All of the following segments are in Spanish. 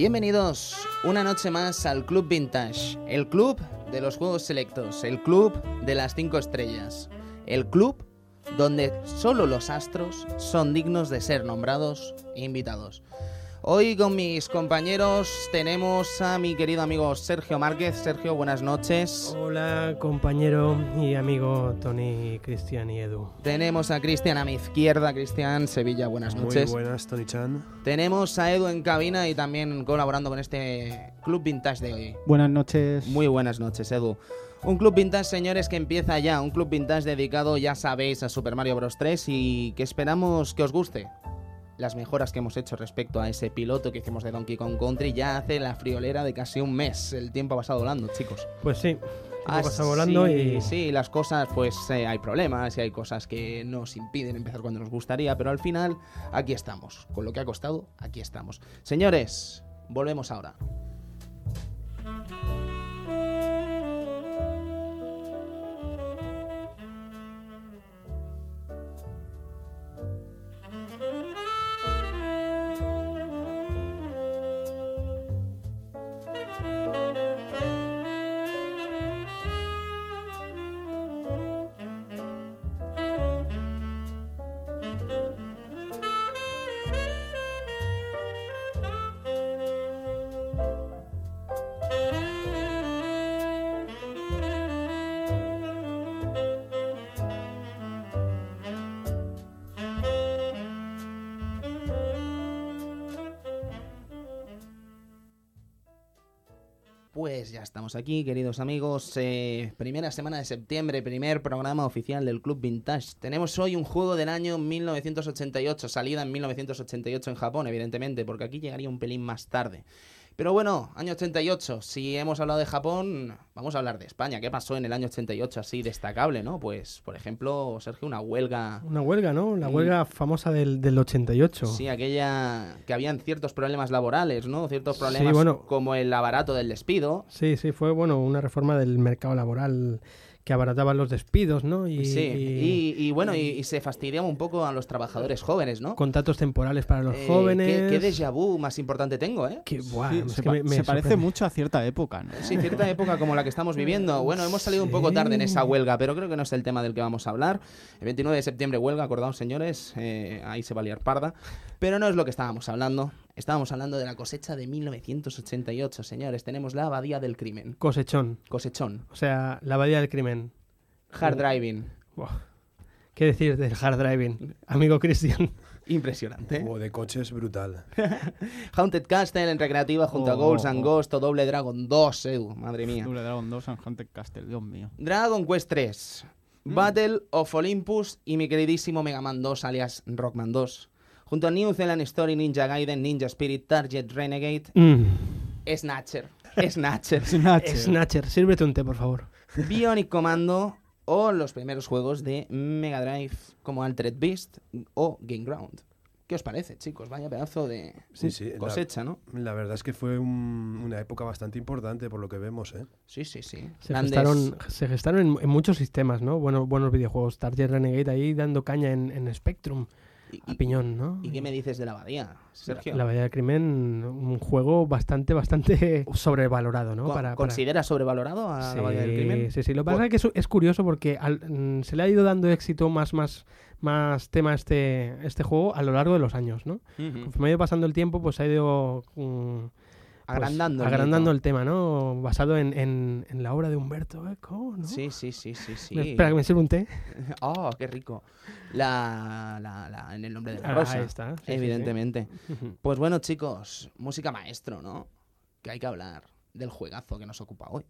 Bienvenidos una noche más al Club Vintage, el club de los juegos selectos, el club de las cinco estrellas, el club donde solo los astros son dignos de ser nombrados e invitados. Hoy con mis compañeros tenemos a mi querido amigo Sergio Márquez. Sergio, buenas noches. Hola compañero y amigo Tony, Cristian y Edu. Tenemos a Cristian a mi izquierda. Cristian Sevilla, buenas noches. Muy buenas, Tony Chan. Tenemos a Edu en cabina y también colaborando con este Club Vintage de hoy. Buenas noches. Muy buenas noches, Edu. Un club vintage, señores, que empieza ya. Un club vintage dedicado, ya sabéis, a Super Mario Bros. 3 y que esperamos que os guste las mejoras que hemos hecho respecto a ese piloto que hicimos de Donkey Kong Country ya hace la friolera de casi un mes. El tiempo ha pasado volando, chicos. Pues sí. Ah, pasa volando sí, y sí, las cosas, pues eh, hay problemas y hay cosas que nos impiden empezar cuando nos gustaría, pero al final aquí estamos. Con lo que ha costado, aquí estamos. Señores, volvemos ahora. Pues ya estamos aquí, queridos amigos. Eh, primera semana de septiembre, primer programa oficial del Club Vintage. Tenemos hoy un juego del año 1988, salida en 1988 en Japón, evidentemente, porque aquí llegaría un pelín más tarde. Pero bueno, año 88, si hemos hablado de Japón, vamos a hablar de España. ¿Qué pasó en el año 88 así destacable, no? Pues, por ejemplo, Sergio, una huelga... una huelga, ¿no? La Mm. huelga famosa del, del 88. Sí, aquella que habían ciertos problemas laborales, ¿no? Ciertos Sí, problemas bueno. como el abarato del despido. Sí, sí, fue bueno una reforma del mercado laboral que abarataba los despidos, ¿no? Y, sí, y y, y bueno, y, y se fastidiaba un poco a los trabajadores jóvenes, ¿no? contratos temporales para los Eh, jóvenes. ¿qué, qué déjà vu más importante tengo, ¿eh? Sí, es se pa- me- me se parece mucho a cierta época, ¿no? Sí, cierta época como la que estamos viviendo. Bueno, hemos salido un poco tarde en esa huelga, pero creo que no es el tema del que vamos a hablar. El 29 de septiembre huelga, acordaos señores, eh, ahí se va a liar parda. Pero no es lo que estábamos hablando. Estábamos hablando de la cosecha de 1988, señores. Tenemos la abadía del crimen. Cosechón. Cosechón. O sea, la abadía del crimen. Hard driving. Buah. ¿Qué decir del hard driving? Amigo Cristian. Impresionante. O de coches brutal. Haunted Castle en recreativa junto a Ghouls oh, and oh. Ghost o Doble Dragon 2, Edu, madre mía. Double Dragon 2 en Hunter Castle, Dios mío. Dragon Quest 3, Mm. Battle of Olympus y mi queridísimo Mega Man 2 alias Rockman 2. Junto a New Zealand Story, Ninja Gaiden, Ninja Spirit, Target Renegade, Mm. Snatcher, Snatcher, Snatcher. Snatcher, sírvete un té, por favor. Bionic Commando o los primeros juegos de Mega Drive como Altered Beast o Game Ground. ¿Qué os parece, chicos? Vaya pedazo de Sí, sí, la- cosecha, ¿no? La verdad es que fue un- una época bastante importante por lo que vemos, ¿eh? Sí, sí, sí. Se Grandes- gestaron, se gestaron en, en muchos sistemas, ¿no? Bueno, buenos videojuegos. Target Renegade ahí dando caña en, en Spectrum. ¿Y, A piñón, ¿no? y qué me dices de la abadía, Sergio? La Bahía del Crimen, un juego bastante, bastante sobrevalorado, ¿no? Co- Para, para- ¿Consideras sobrevalorado a la abadía del crimen? Sí, sí. Lo que pasa es que es, es curioso porque al- mm, se le ha ido dando éxito más, más, más tema a este, este juego a lo largo de los años, ¿no? Conforme ha ido pasando el tiempo, pues ha ido pues, Agrandando. el agrandando mito. el tema, ¿no? Basado en, en- en la obra de Humberto Eco, ¿no? Sí, sí, sí, sí, sí. Espera, que me sirva un té. Oh, qué rico. La, la, la- en el nombre de la Ah, rosa. ahí está. sí, sí, sí. evidentemente. Pues bueno, chicos, música maestro, ¿no? Que hay que hablar del juegazo que nos ocupa hoy.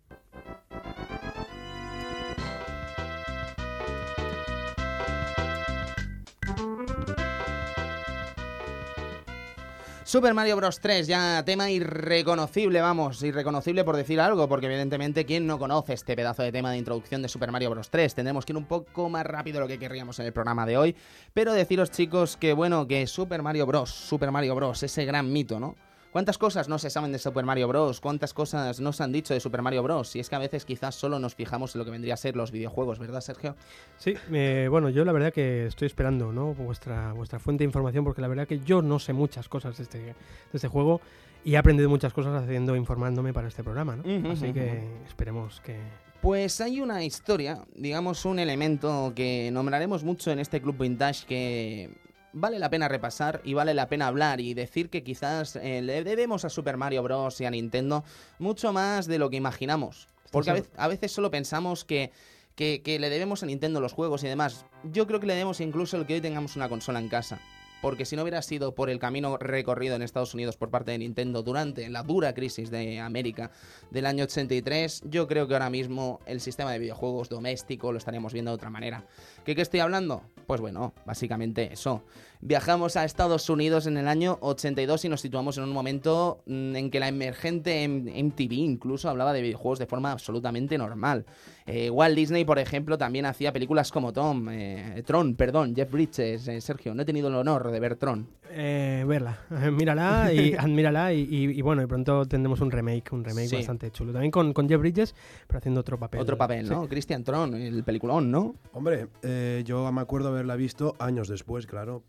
Super Mario Bros. 3, ya tema irreconocible, vamos, irreconocible por decir algo, porque evidentemente, ¿quién no conoce este pedazo de tema de introducción de Super Mario Bros. 3? Tendremos que ir un poco más rápido de lo que querríamos en el programa de hoy, pero deciros, chicos, que bueno, que Super Mario Bros., Super Mario Bros., ese gran mito, ¿no? ¿Cuántas cosas no se saben de Super Mario Bros? ¿Cuántas cosas no se han dicho de Super Mario Bros? Y es que a veces quizás solo nos fijamos en lo que vendría a ser los videojuegos, ¿verdad, Sergio? Sí, eh, bueno, yo la verdad que estoy esperando ¿no? vuestra, vuestra fuente de información porque la verdad que yo no sé muchas cosas de este, de este juego Y he aprendido muchas cosas haciendo, informándome para este programa, ¿no? Así que esperemos que... Pues hay una historia, digamos un elemento que nombraremos mucho en este Club Vintage que vale la pena repasar y vale la pena hablar y decir que quizás eh, le debemos a Super Mario Bros. y a Nintendo mucho más de lo que imaginamos. Porque a vez- a veces solo pensamos que, que, que le debemos a Nintendo los juegos y demás. Yo creo que le debemos incluso el que hoy tengamos una consola en casa. Porque si no hubiera sido por el camino recorrido en Estados Unidos por parte de Nintendo durante la dura crisis de América del año 83, yo creo que ahora mismo el sistema de videojuegos doméstico lo estaríamos viendo de otra manera. ¿Qué, qué estoy hablando? Pues bueno, básicamente eso. Viajamos a Estados Unidos en el año 82 y nos situamos en un momento mm, en que la emergente MTV incluso hablaba de videojuegos de forma absolutamente normal. Eh, Walt Disney, por ejemplo, también hacía películas como Tom, eh, Tron, perdón, Jeff Bridges, eh, Sergio, no he tenido el honor de ver Tron. Eh, verla, mírala y admírala y, y- y bueno, y pronto tendremos un remake, un remake Sí. bastante chulo. También con, con Jeff Bridges, pero haciendo otro papel. Otro papel, Sí. ¿no? Christian Tron, el peliculón, ¿no? Hombre, eh, yo me acuerdo haberla visto años después, claro.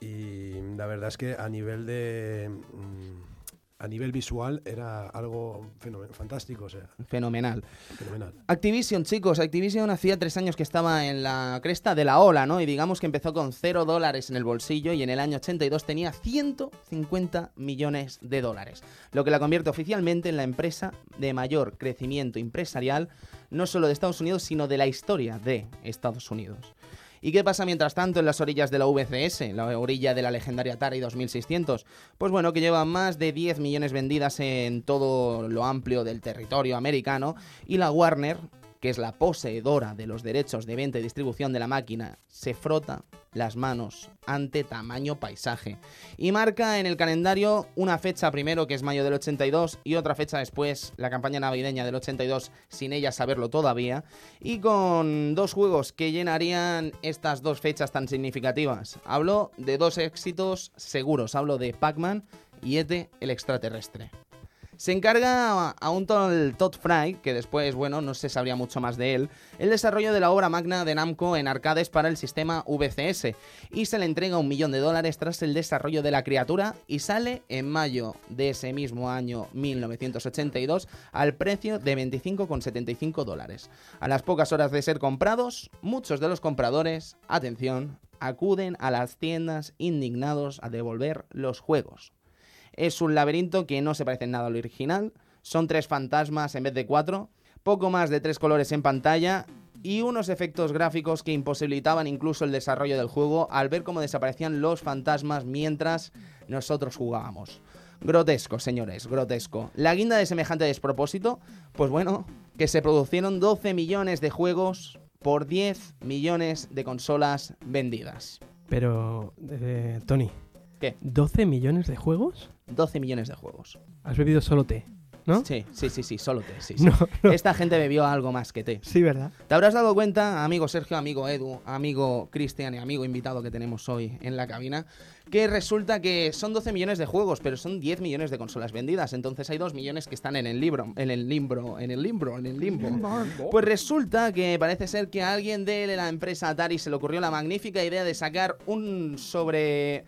Y la verdad es que a nivel de. mm, a nivel visual era algo fantástico, o sea, Fenomenal. fenomenal. Activision, chicos, Activision hacía tres años que estaba en la cresta de la ola, ¿no? Y digamos que empezó con cero dólares en el bolsillo y en el año 82 tenía 150 millones de dólares, lo que la convierte oficialmente en la empresa de mayor crecimiento empresarial, no solo de Estados Unidos, sino de la historia de Estados Unidos. ¿Y qué pasa mientras tanto en las orillas de la VCS, la orilla de la legendaria Atari 2600? Pues bueno, que lleva más de 10 millones vendidas en todo lo amplio del territorio americano y la Warner, que es la poseedora de los derechos de venta y distribución de la máquina, se frota las manos ante tamaño paisaje y marca en el calendario una fecha primero que es mayo del 82 y otra fecha después la campaña navideña del 82 sin ella saberlo todavía y con dos juegos que llenarían estas dos fechas tan significativas. Hablo de dos éxitos seguros, hablo de Pac-Man y Ete el extraterrestre. Se encarga a un tal Todd Fry, que después, bueno, no se sabría mucho más de él, el desarrollo de la obra magna de Namco en arcades para el sistema VCS y se le entrega un millón de dólares tras el desarrollo de la criatura y sale en mayo de ese mismo año 1982 al precio de 25,75 dólares. A las pocas horas de ser comprados, muchos de los compradores, atención, acuden a las tiendas indignados a devolver los juegos. Es un laberinto que no se parece en nada al original. Son tres fantasmas en vez de cuatro. Poco más de tres colores en pantalla. Y unos efectos gráficos que imposibilitaban incluso el desarrollo del juego al ver cómo desaparecían los fantasmas mientras nosotros jugábamos. Grotesco, señores, grotesco. La guinda de semejante despropósito, pues bueno, que se produjeron 12 millones de juegos por 10 millones de consolas vendidas. Pero, eh, Tony. ¿Qué? ¿12 millones de juegos? 12 millones de juegos. Has bebido solo té, ¿no? Sí, sí, sí, sí, solo té. Sí, sí. No, no. Esta gente bebió algo más que té. Sí, ¿verdad? Te habrás dado cuenta, amigo Sergio, amigo Edu, amigo Cristian y amigo invitado que tenemos hoy en la cabina, que resulta que son 12 millones de juegos, pero son 10 millones de consolas vendidas. Entonces hay 2 millones que están en el libro, en el limbo, en el limbo, en el limbo. Pues resulta que parece ser que a alguien de la empresa Atari se le ocurrió la magnífica idea de sacar un sobre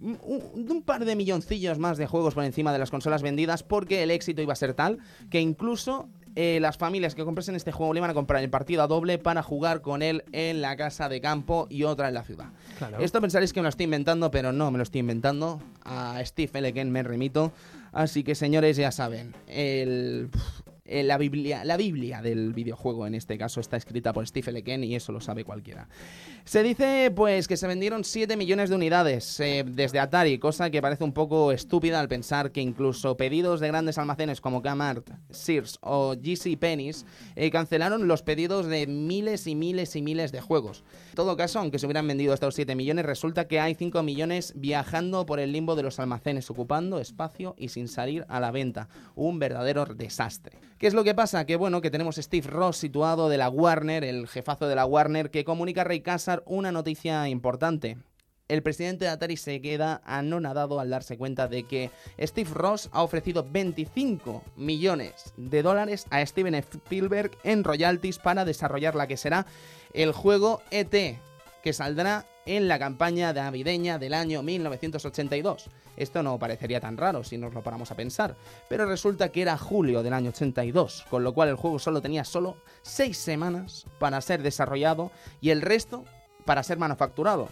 un, un par de milloncillos más de juegos por encima de las consolas vendidas porque el éxito iba a ser tal que incluso eh, las familias que comprasen este juego le iban a comprar el partido a doble para jugar con él en la casa de campo y otra en la ciudad. Claro. Esto pensaréis que me lo estoy inventando, pero no me lo estoy inventando. A Steve L. Me remito. Así que señores, ya saben, el, eh, la, Biblia, la Biblia del videojuego en este caso está escrita por Steve L. Y eso lo sabe cualquiera. Se dice pues que se vendieron 7 millones de unidades eh, desde Atari, cosa que parece un poco estúpida al pensar que incluso pedidos de grandes almacenes como Kmart, Sears o GC Penney's eh, cancelaron los pedidos de miles y miles y miles de juegos. En todo caso, aunque se hubieran vendido estos 7 millones, resulta que hay 5 millones viajando por el limbo de los almacenes, ocupando espacio y sin salir a la venta. Un verdadero desastre. ¿Qué es lo que pasa? Que bueno, que tenemos Steve Ross situado de la Warner, el jefazo de la Warner, que comunica a Ray Una noticia importante. El presidente de Atari se queda anonadado al darse cuenta de que Steve Ross ha ofrecido 25 millones de dólares a Steven Spielberg en royalties para desarrollar la que será el juego ET, que saldrá en la campaña navideña del año 1982. Esto no parecería tan raro si nos lo paramos a pensar, pero resulta que era julio del año 82, con lo cual el juego solo tenía solo 6 semanas para ser desarrollado y el resto para ser manufacturado.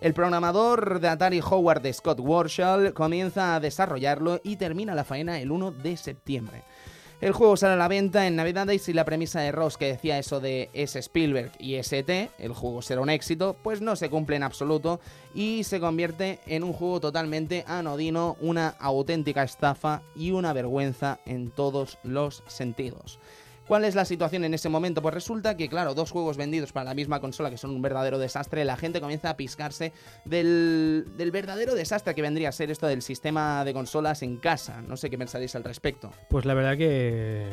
El programador de Atari Howard Scott Warshall comienza a desarrollarlo y termina la faena el 1 de septiembre. El juego sale a la venta en Navidades y la premisa de Ross que decía eso de S. Spielberg y ST, el juego será un éxito, pues no se cumple en absoluto y se convierte en un juego totalmente anodino, una auténtica estafa y una vergüenza en todos los sentidos. ¿Cuál es la situación en ese momento? Pues resulta que, claro, dos juegos vendidos para la misma consola que son un verdadero desastre, la gente comienza a piscarse del, del verdadero desastre que vendría a ser esto del sistema de consolas en casa. No sé qué pensaréis al respecto. Pues la verdad que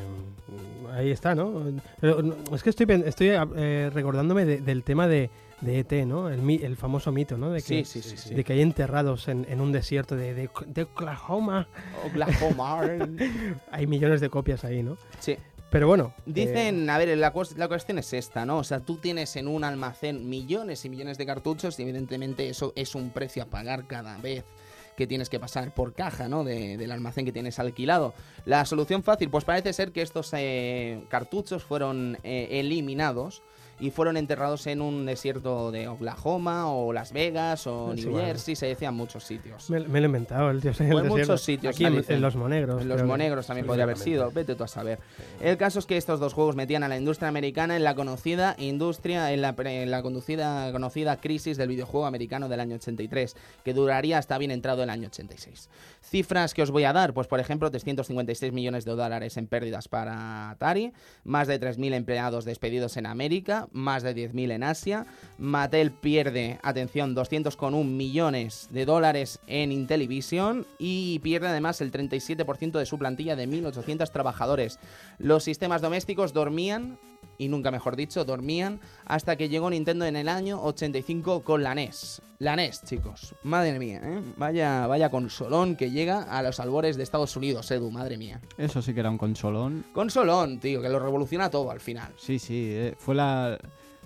mm, ahí está, ¿no? No, es que estoy, eh, recordándome de- del tema de, de ET, ¿no? El, famoso mito, ¿no? De que, Sí, sí, sí. sí. de que hay enterrados en, en un desierto de, de- de Oklahoma. Oklahoma. Hay millones de copias ahí, ¿no? sí. Pero bueno. eh, Dicen, a ver, la cuestión es esta, ¿no? O sea, tú tienes en un almacén millones y millones de cartuchos y evidentemente eso es un precio a pagar cada vez que tienes que pasar por caja, ¿no? De- del almacén que tienes alquilado. La solución fácil, pues parece ser que estos eh, cartuchos fueron eh, eliminados y fueron enterrados en un desierto de Oklahoma o Las Vegas o Sí, New bueno. Jersey, se decían muchos sitios. me, me lo he inventado, el tío. en el en muchos sitios, Aquí en, en Los Monegros. En los monegros también podría haber sido, vete tú a saber. El caso es que estos dos juegos metían a la industria americana en la conocida industria, en la, en la conducida, conocida crisis del videojuego americano del año 83, que duraría hasta bien entrado el año 86. Cifras que os voy a dar, pues por ejemplo 356 millones de dólares en pérdidas para Atari, más de 3.000 empleados despedidos en América, más de 10.000 en Asia, Mattel pierde, atención, 200,1 millones de dólares en Intellivision y pierde además el 37% de su plantilla de 1.800 trabajadores. Los sistemas domésticos dormían, y nunca mejor dicho, dormían hasta que llegó Nintendo en el año 85 con la NES. La NES, chicos. Madre mía, ¿eh? Vaya, vaya consolón que llega a los albores de Estados Unidos, Edu, madre mía. Eso sí que era un consolón. Consolón, tío, que lo revoluciona todo al final. Sí, sí, eh, fue la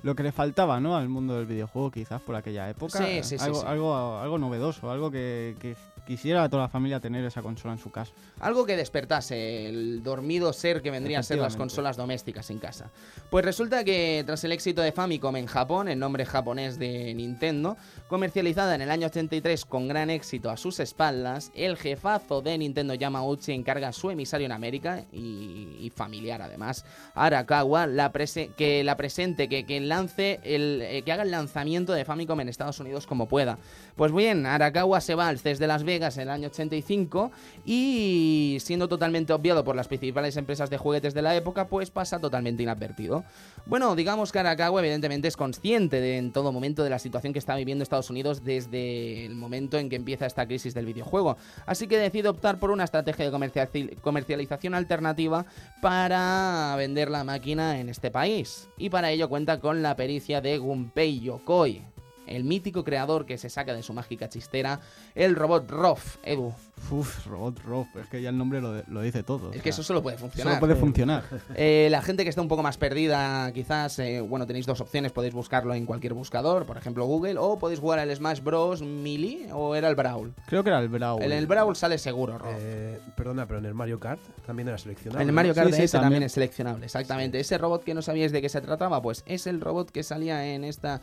lo que le faltaba, ¿no? Al mundo del videojuego, quizás por aquella época. Sí, sí, sí, algo. Algo, algo novedoso, algo que, que quisiera toda la familia tener esa consola en su casa. Algo que despertase el dormido ser que vendrían a ser las consolas domésticas en casa. Pues resulta que tras el éxito de Famicom en Japón, el nombre japonés de Nintendo, comercializada en el año 83 con gran éxito a sus espaldas, el jefazo de Nintendo Yamauchi encarga a su emisario en América y, y familiar además, Arakawa, la prese- que la presente, que, que lance el, eh, que haga el lanzamiento de Famicom en Estados Unidos como pueda. Pues bien, Arakawa se va al CES de Las Vegas en el año 85 y siendo totalmente obviado por las principales empresas de juguetes de la época, pues pasa totalmente inadvertido. Bueno, digamos que Arakawa evidentemente es consciente de, en todo momento de la situación que está viviendo Estados Unidos desde el momento en que empieza esta crisis del videojuego. Así que decide optar por una estrategia de comercial- comercialización alternativa para vender la máquina en este país. Y para ello cuenta con la pericia de Gunpei Yokoi, el mítico creador que se saca de su mágica chistera, el robot Rof, Edu. Uf, Robot Rob, es que ya el nombre lo, lo dice todo. o Es que sea, eso solo puede funcionar. solo puede funcionar. Eh, la gente que está un poco más perdida, quizás, eh, bueno, tenéis dos opciones. Podéis buscarlo en cualquier buscador, por ejemplo Google, o podéis jugar al Smash Bros. Melee, o era el Brawl. Creo que era el Brawl. En el Brawl sale seguro, Rob. Eh, perdona, pero en el Mario Kart también era seleccionado. En el. Mario Kart Sí, sí, ese también. también. es seleccionable, exactamente. Ese robot que no sabíais de qué se trataba, pues es el robot que salía en esta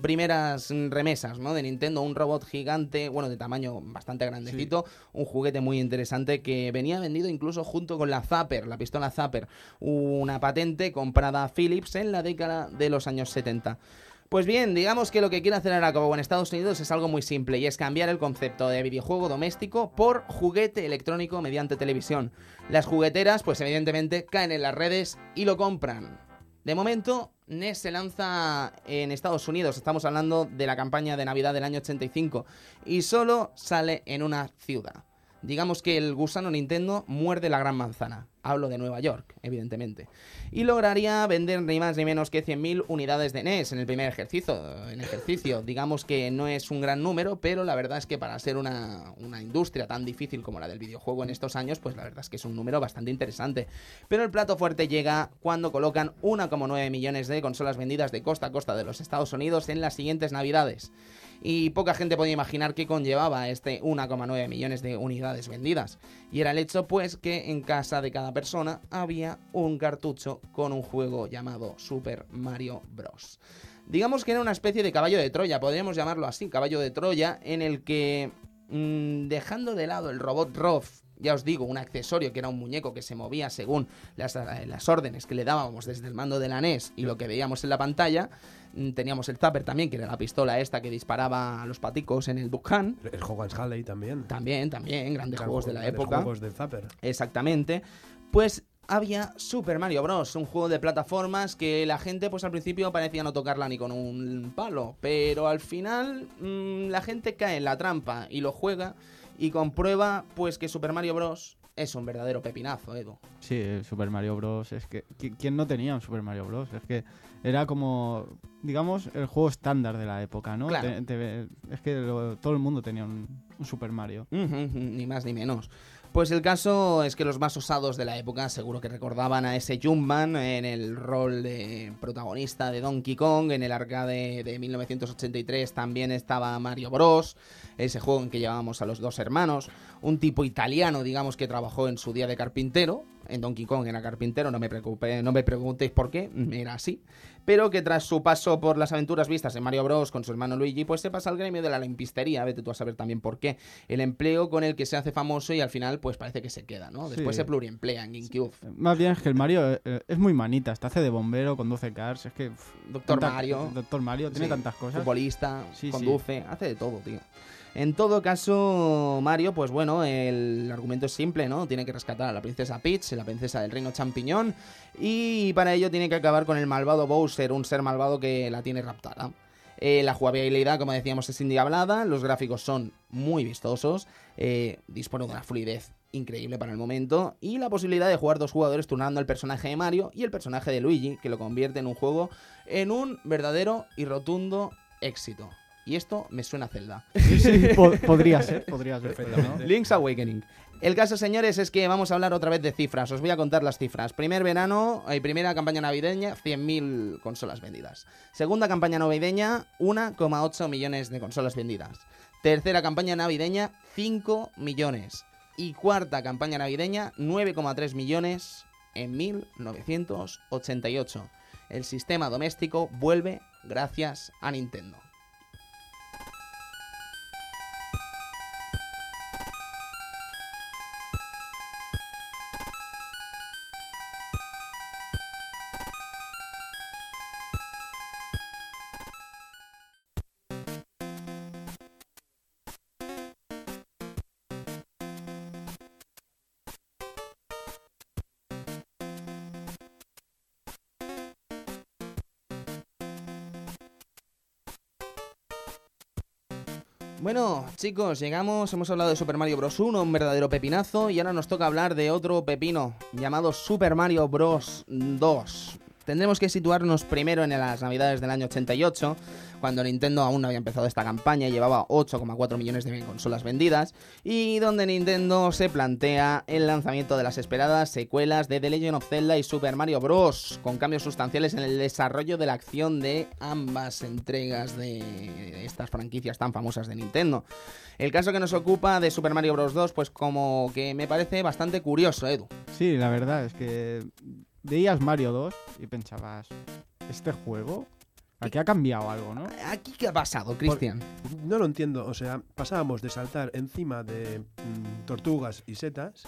primeras mm, remesas, ¿no? De Nintendo, un robot gigante, bueno, de tamaño bastante grandecito, un juguete muy interesante que venía vendido incluso junto con la Zapper, la pistola Zapper, una patente comprada a Philips en la década de los años 70. Pues bien, digamos que lo que quiere hacer Arakawa en Estados Unidos es algo muy simple y es cambiar el concepto de videojuego doméstico por juguete electrónico mediante televisión. Las jugueteras, pues evidentemente, caen en las redes y lo compran. De momento, NES se lanza en Estados Unidos, estamos hablando de la campaña de Navidad del año 85, y solo sale en una ciudad. Digamos que el gusano Nintendo muerde la gran manzana. Hablo de Nueva York, evidentemente. Y lograría vender ni más ni menos que 100.000 unidades de NES en el primer ejercicio, en ejercicio. Digamos que no es un gran número, pero la verdad es que para ser una, una industria tan difícil como la del videojuego en estos años, pues la verdad es que es un número bastante interesante. Pero el plato fuerte llega cuando colocan 1,9 millones de consolas vendidas de costa a costa de los Estados Unidos en las siguientes navidades y poca gente podía imaginar qué conllevaba este 1,9 millones de unidades vendidas. Y era el hecho pues que en casa de cada persona había un cartucho con un juego llamado Super Mario Bros. Digamos que era una especie de caballo de Troya, podríamos llamarlo así, caballo de Troya, en el que mmm, dejando de lado el robot Roth ya os digo, un accesorio que era un muñeco que se movía según las, las, órdenes que le dábamos desde el mando de la NES y lo que veíamos en la pantalla. Mm, Teníamos el Zapper también, que era la pistola esta que disparaba a los paticos en el Duck Hunt. El Hogan's Halley también. También, también, grandes Gran juegos de la grandes época. juegos del Zapper. Exactamente. Pues había Super Mario Bros., un juego de plataformas que la gente pues al principio parecía no tocarla ni con un palo, pero al final mmm, la gente cae en la trampa y lo juega y comprueba pues que Super Mario Bros. es un verdadero pepinazo, Edu. Sí, Super Mario Bros. Es que. ¿qui- ¿Quién no tenía un Super Mario Bros? Es que era como. Digamos, el juego estándar de la época, ¿no? Claro. Te- te- es que lo- todo el mundo tenía un, un Super Mario. Ni más ni menos. Pues el caso es que los más osados de la época seguro que recordaban a ese Jumpman en el rol de protagonista de Donkey Kong. En el arcade de 1983 también estaba Mario Bros. Ese juego en que llevábamos a los dos hermanos. Un tipo italiano, digamos, que trabajó en su día de carpintero. En Donkey Kong era carpintero, no me, preocupe, no me preguntéis por qué, era así. Pero que tras su paso por las aventuras vistas en Mario Bros. con su hermano Luigi, pues se pasa al gremio de la limpistería. Vete tú a saber también por qué. El empleo con el que se hace famoso y al final, pues parece que se queda, ¿no? Después Sí. se pluriemplea en GameCube. Más bien es que el Mario eh, eh, es muy manita. Te hace de bombero, conduce cars. Es que. Doctor tanta- Mario. Doctor Mario, tiene Sí, tantas cosas. Futbolista, conduce, hace de todo, tío. En todo caso, Mario, pues bueno, el argumento es simple, ¿no? Tiene que rescatar a la princesa Peach, la princesa del reino champiñón, y para ello tiene que acabar con el malvado Bowser, un ser malvado que la tiene raptada. Eh, la jugabilidad, como decíamos, es indiablada, los gráficos son muy vistosos, eh, dispone de una fluidez increíble para el momento, y la posibilidad de jugar dos jugadores turnando el personaje de Mario y el personaje de Luigi, que lo convierte en un juego en un verdadero y rotundo éxito. Y esto me suena a Zelda. Sí, sí, po- podría ser, podría ser. no. Perfectamente. Link's Awakening. El caso, señores, es que vamos a hablar otra vez de cifras. Os voy a contar las cifras. Primer verano, eh, primera campaña navideña, 100.000 consolas vendidas. Segunda campaña navideña, 1,8 millones de consolas vendidas. Tercera campaña navideña, 5 millones. Y cuarta campaña navideña, 9,3 millones en 1988. El sistema doméstico vuelve gracias a Nintendo. Chicos, llegamos, hemos hablado de Super Mario Bros. 1, un verdadero pepinazo, y ahora nos toca hablar de otro pepino llamado Super Mario Bros. 2. Tendremos que situarnos primero en las navidades del año 88, cuando Nintendo aún no había empezado esta campaña y llevaba 8,4 millones de consolas vendidas, y donde Nintendo se plantea el lanzamiento de las esperadas secuelas de The Legend of Zelda y Super Mario Bros., con cambios sustanciales en el desarrollo de la acción de ambas entregas de estas franquicias tan famosas de Nintendo. El caso que nos ocupa de Super Mario Bros. 2, pues como que me parece bastante curioso, Edu. Sí, la verdad es que veías Mario 2 y pensabas, ¿este juego? Aquí ha cambiado algo, ¿no? ¿Aquí qué ha pasado, Cristian? No lo entiendo, o sea, pasábamos de saltar encima de mm, tortugas y setas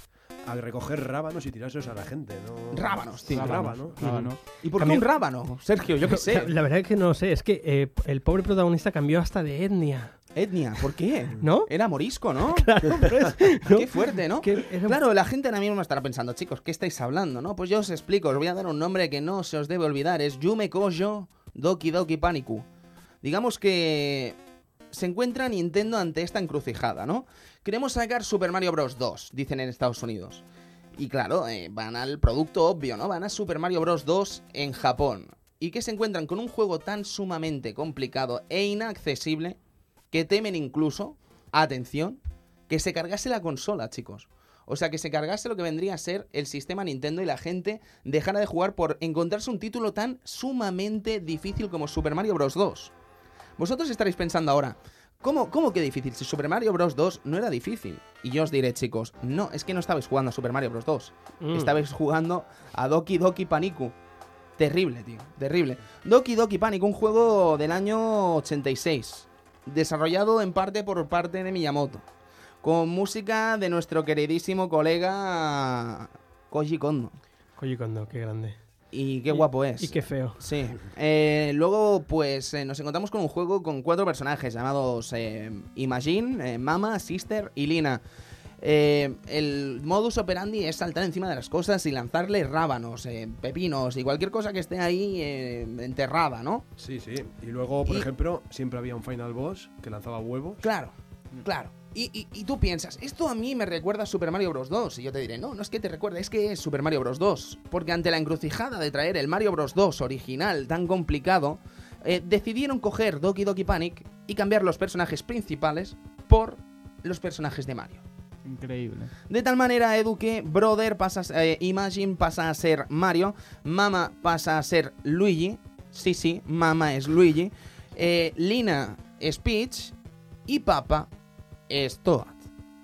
a recoger rábanos y tirárselos a la gente, ¿no? Rábanos, tío. Rábano. Rábanos. ¿Y por qué Cambió- un rábano? Sergio, yo qué sé. La verdad es que no sé, es que eh, el pobre protagonista cambió hasta de etnia, Etnia, ¿por qué? ¿no? Era morisco, ¿no? Claro, pues, ¿no? Qué fuerte, ¿no? Era- Claro, la gente ahora mismo estará pensando, chicos, ¿qué estáis hablando, no? Pues yo os explico, os voy a dar un nombre que no se os debe olvidar, es Yume Kojo Doki Doki Paniku. Digamos que se encuentra Nintendo ante esta encrucijada, ¿no? Queremos sacar Super Mario Bros. 2, dicen en Estados Unidos. Y claro, eh, van al producto obvio, ¿no? Van a Super Mario Bros. 2 en Japón. Y que se encuentran con un juego tan sumamente complicado e inaccesible que temen incluso, atención, que se cargase la consola, chicos. O sea, que se cargase lo que vendría a ser el sistema Nintendo y la gente dejara de jugar por encontrarse un título tan sumamente difícil como Super Mario Bros. 2. Vosotros estaréis pensando ahora, ¿cómo, ¿cómo que difícil? Si Super Mario Bros. 2 no era difícil. Y yo os diré, chicos, no, es que no estabais jugando a Super Mario Bros. 2. Mm. Estabais jugando a Doki Doki Paniku. Terrible, tío, terrible. Doki Doki Panic, un juego del año 86, desarrollado en parte por parte de Miyamoto, con música de nuestro queridísimo colega Koji Kondo. Koji Kondo, qué grande. Y qué guapo es. Y qué feo. Sí. Eh, luego, pues eh, nos encontramos con un juego con cuatro personajes llamados eh, Imagine, Mama, Sister y Lina. Eh, el modus operandi es saltar encima de las cosas y lanzarle rábanos, eh, pepinos y cualquier cosa que esté ahí eh, enterrada, ¿no? Sí, sí. Y luego, por Y- ejemplo, siempre había un final boss que lanzaba huevos. Claro, claro. Y, y- y tú piensas, esto a mí me recuerda a Super Mario Bros. 2. Y yo te diré, no, no es que te recuerde, es que es Super Mario Bros. 2. Porque ante la encrucijada de traer el Mario Bros. 2 original tan complicado, eh, decidieron coger Doki Doki Panic y cambiar los personajes principales por los personajes de Mario. Increíble. De tal manera, Edu, que Brother pasa a- eh, Imagine pasa a ser Mario, Mama pasa a ser Luigi, sí, sí, Mama es Luigi, eh, Lina es Peach y Papa es Toad.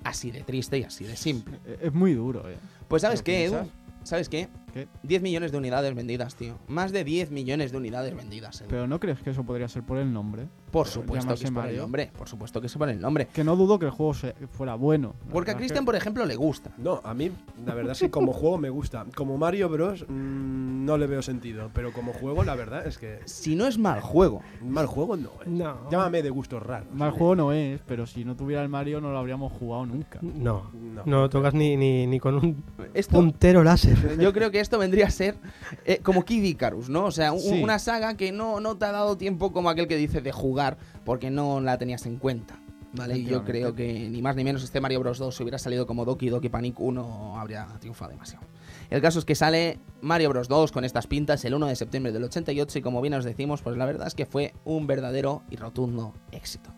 Así de triste y así de simple. Es muy duro, eh. Pues ¿sabes ¿Lo qué, Edu? ¿Sabes qué? ¿Qué? 10 millones de unidades vendidas, tío. Más de 10 millones de unidades vendidas, Edu. Pero ¿no crees que eso podría ser por el nombre? por supuesto que es por el Mario. nombre. Por supuesto que es por el nombre. Que no dudo que el juego se- fuera bueno. Porque a es Cristian, que- por ejemplo, le gusta. No, a mí, la verdad es que como juego me gusta. Como Mario Bros. mm, no le veo sentido. Pero como juego, la verdad es que. Si no es mal juego. Mal juego no. eh. No. Llámame de gustos raros. Mal juego no es, pero si no tuviera el Mario no lo habríamos jugado nunca. No. No. No tocas ni, ni, ni con un Esto, puntero láser. Yo creo que esto vendría a ser eh, como Kid Icarus, ¿no? O sea, un- Sí. una saga que no, no te ha dado tiempo como aquel que dice de jugar porque no la tenías en cuenta. ¿Vale? Y yo creo que ni más ni menos este Mario Bros. 2 si hubiera salido como Doki Doki Panic 1 habría triunfado demasiado. El caso es que sale Mario Bros. 2 con estas pintas el 1 de septiembre del 88 y como bien os decimos, pues la verdad es que fue un verdadero y rotundo éxito.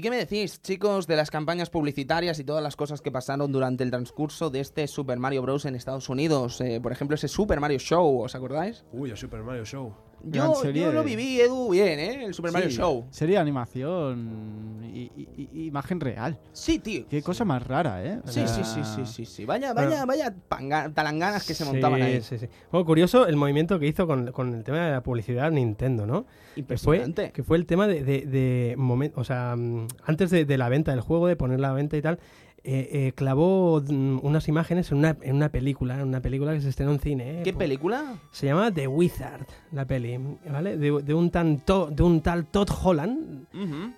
¿Y qué me decís, chicos, de las campañas publicitarias y todas las cosas que pasaron durante el transcurso de este Super Mario Bros. en Estados Unidos? Eh, por ejemplo, ese Super Mario Show, ¿os acordáis? Uy, el Super Mario Show. Yo, lo viví, Edu, bien, ¿eh? El Super Mario Sí, Show. Serie de animación y, y- y- imagen real. Sí, tío. Qué cosa más rara, ¿eh? Sí, sí, sí, sí, sí, sí. Vaya, vaya, vaya panga- talanganas que se montaban ahí. Sí, sí. Bueno, curioso el movimiento que hizo con, con el tema de la publicidad Nintendo, ¿no? Que fue, Impresionante. que fue el tema de, de, de momen- o sea, mm, antes de, de la venta del juego, de poner la venta y tal, eh, eh, clavó mm, unas imágenes en una, en una película, en una película que se estrenó en cine. eh, ¿Qué por- película? Se llama The Wizard, la peli, ¿vale? De, de un, de un tal Todd Holland,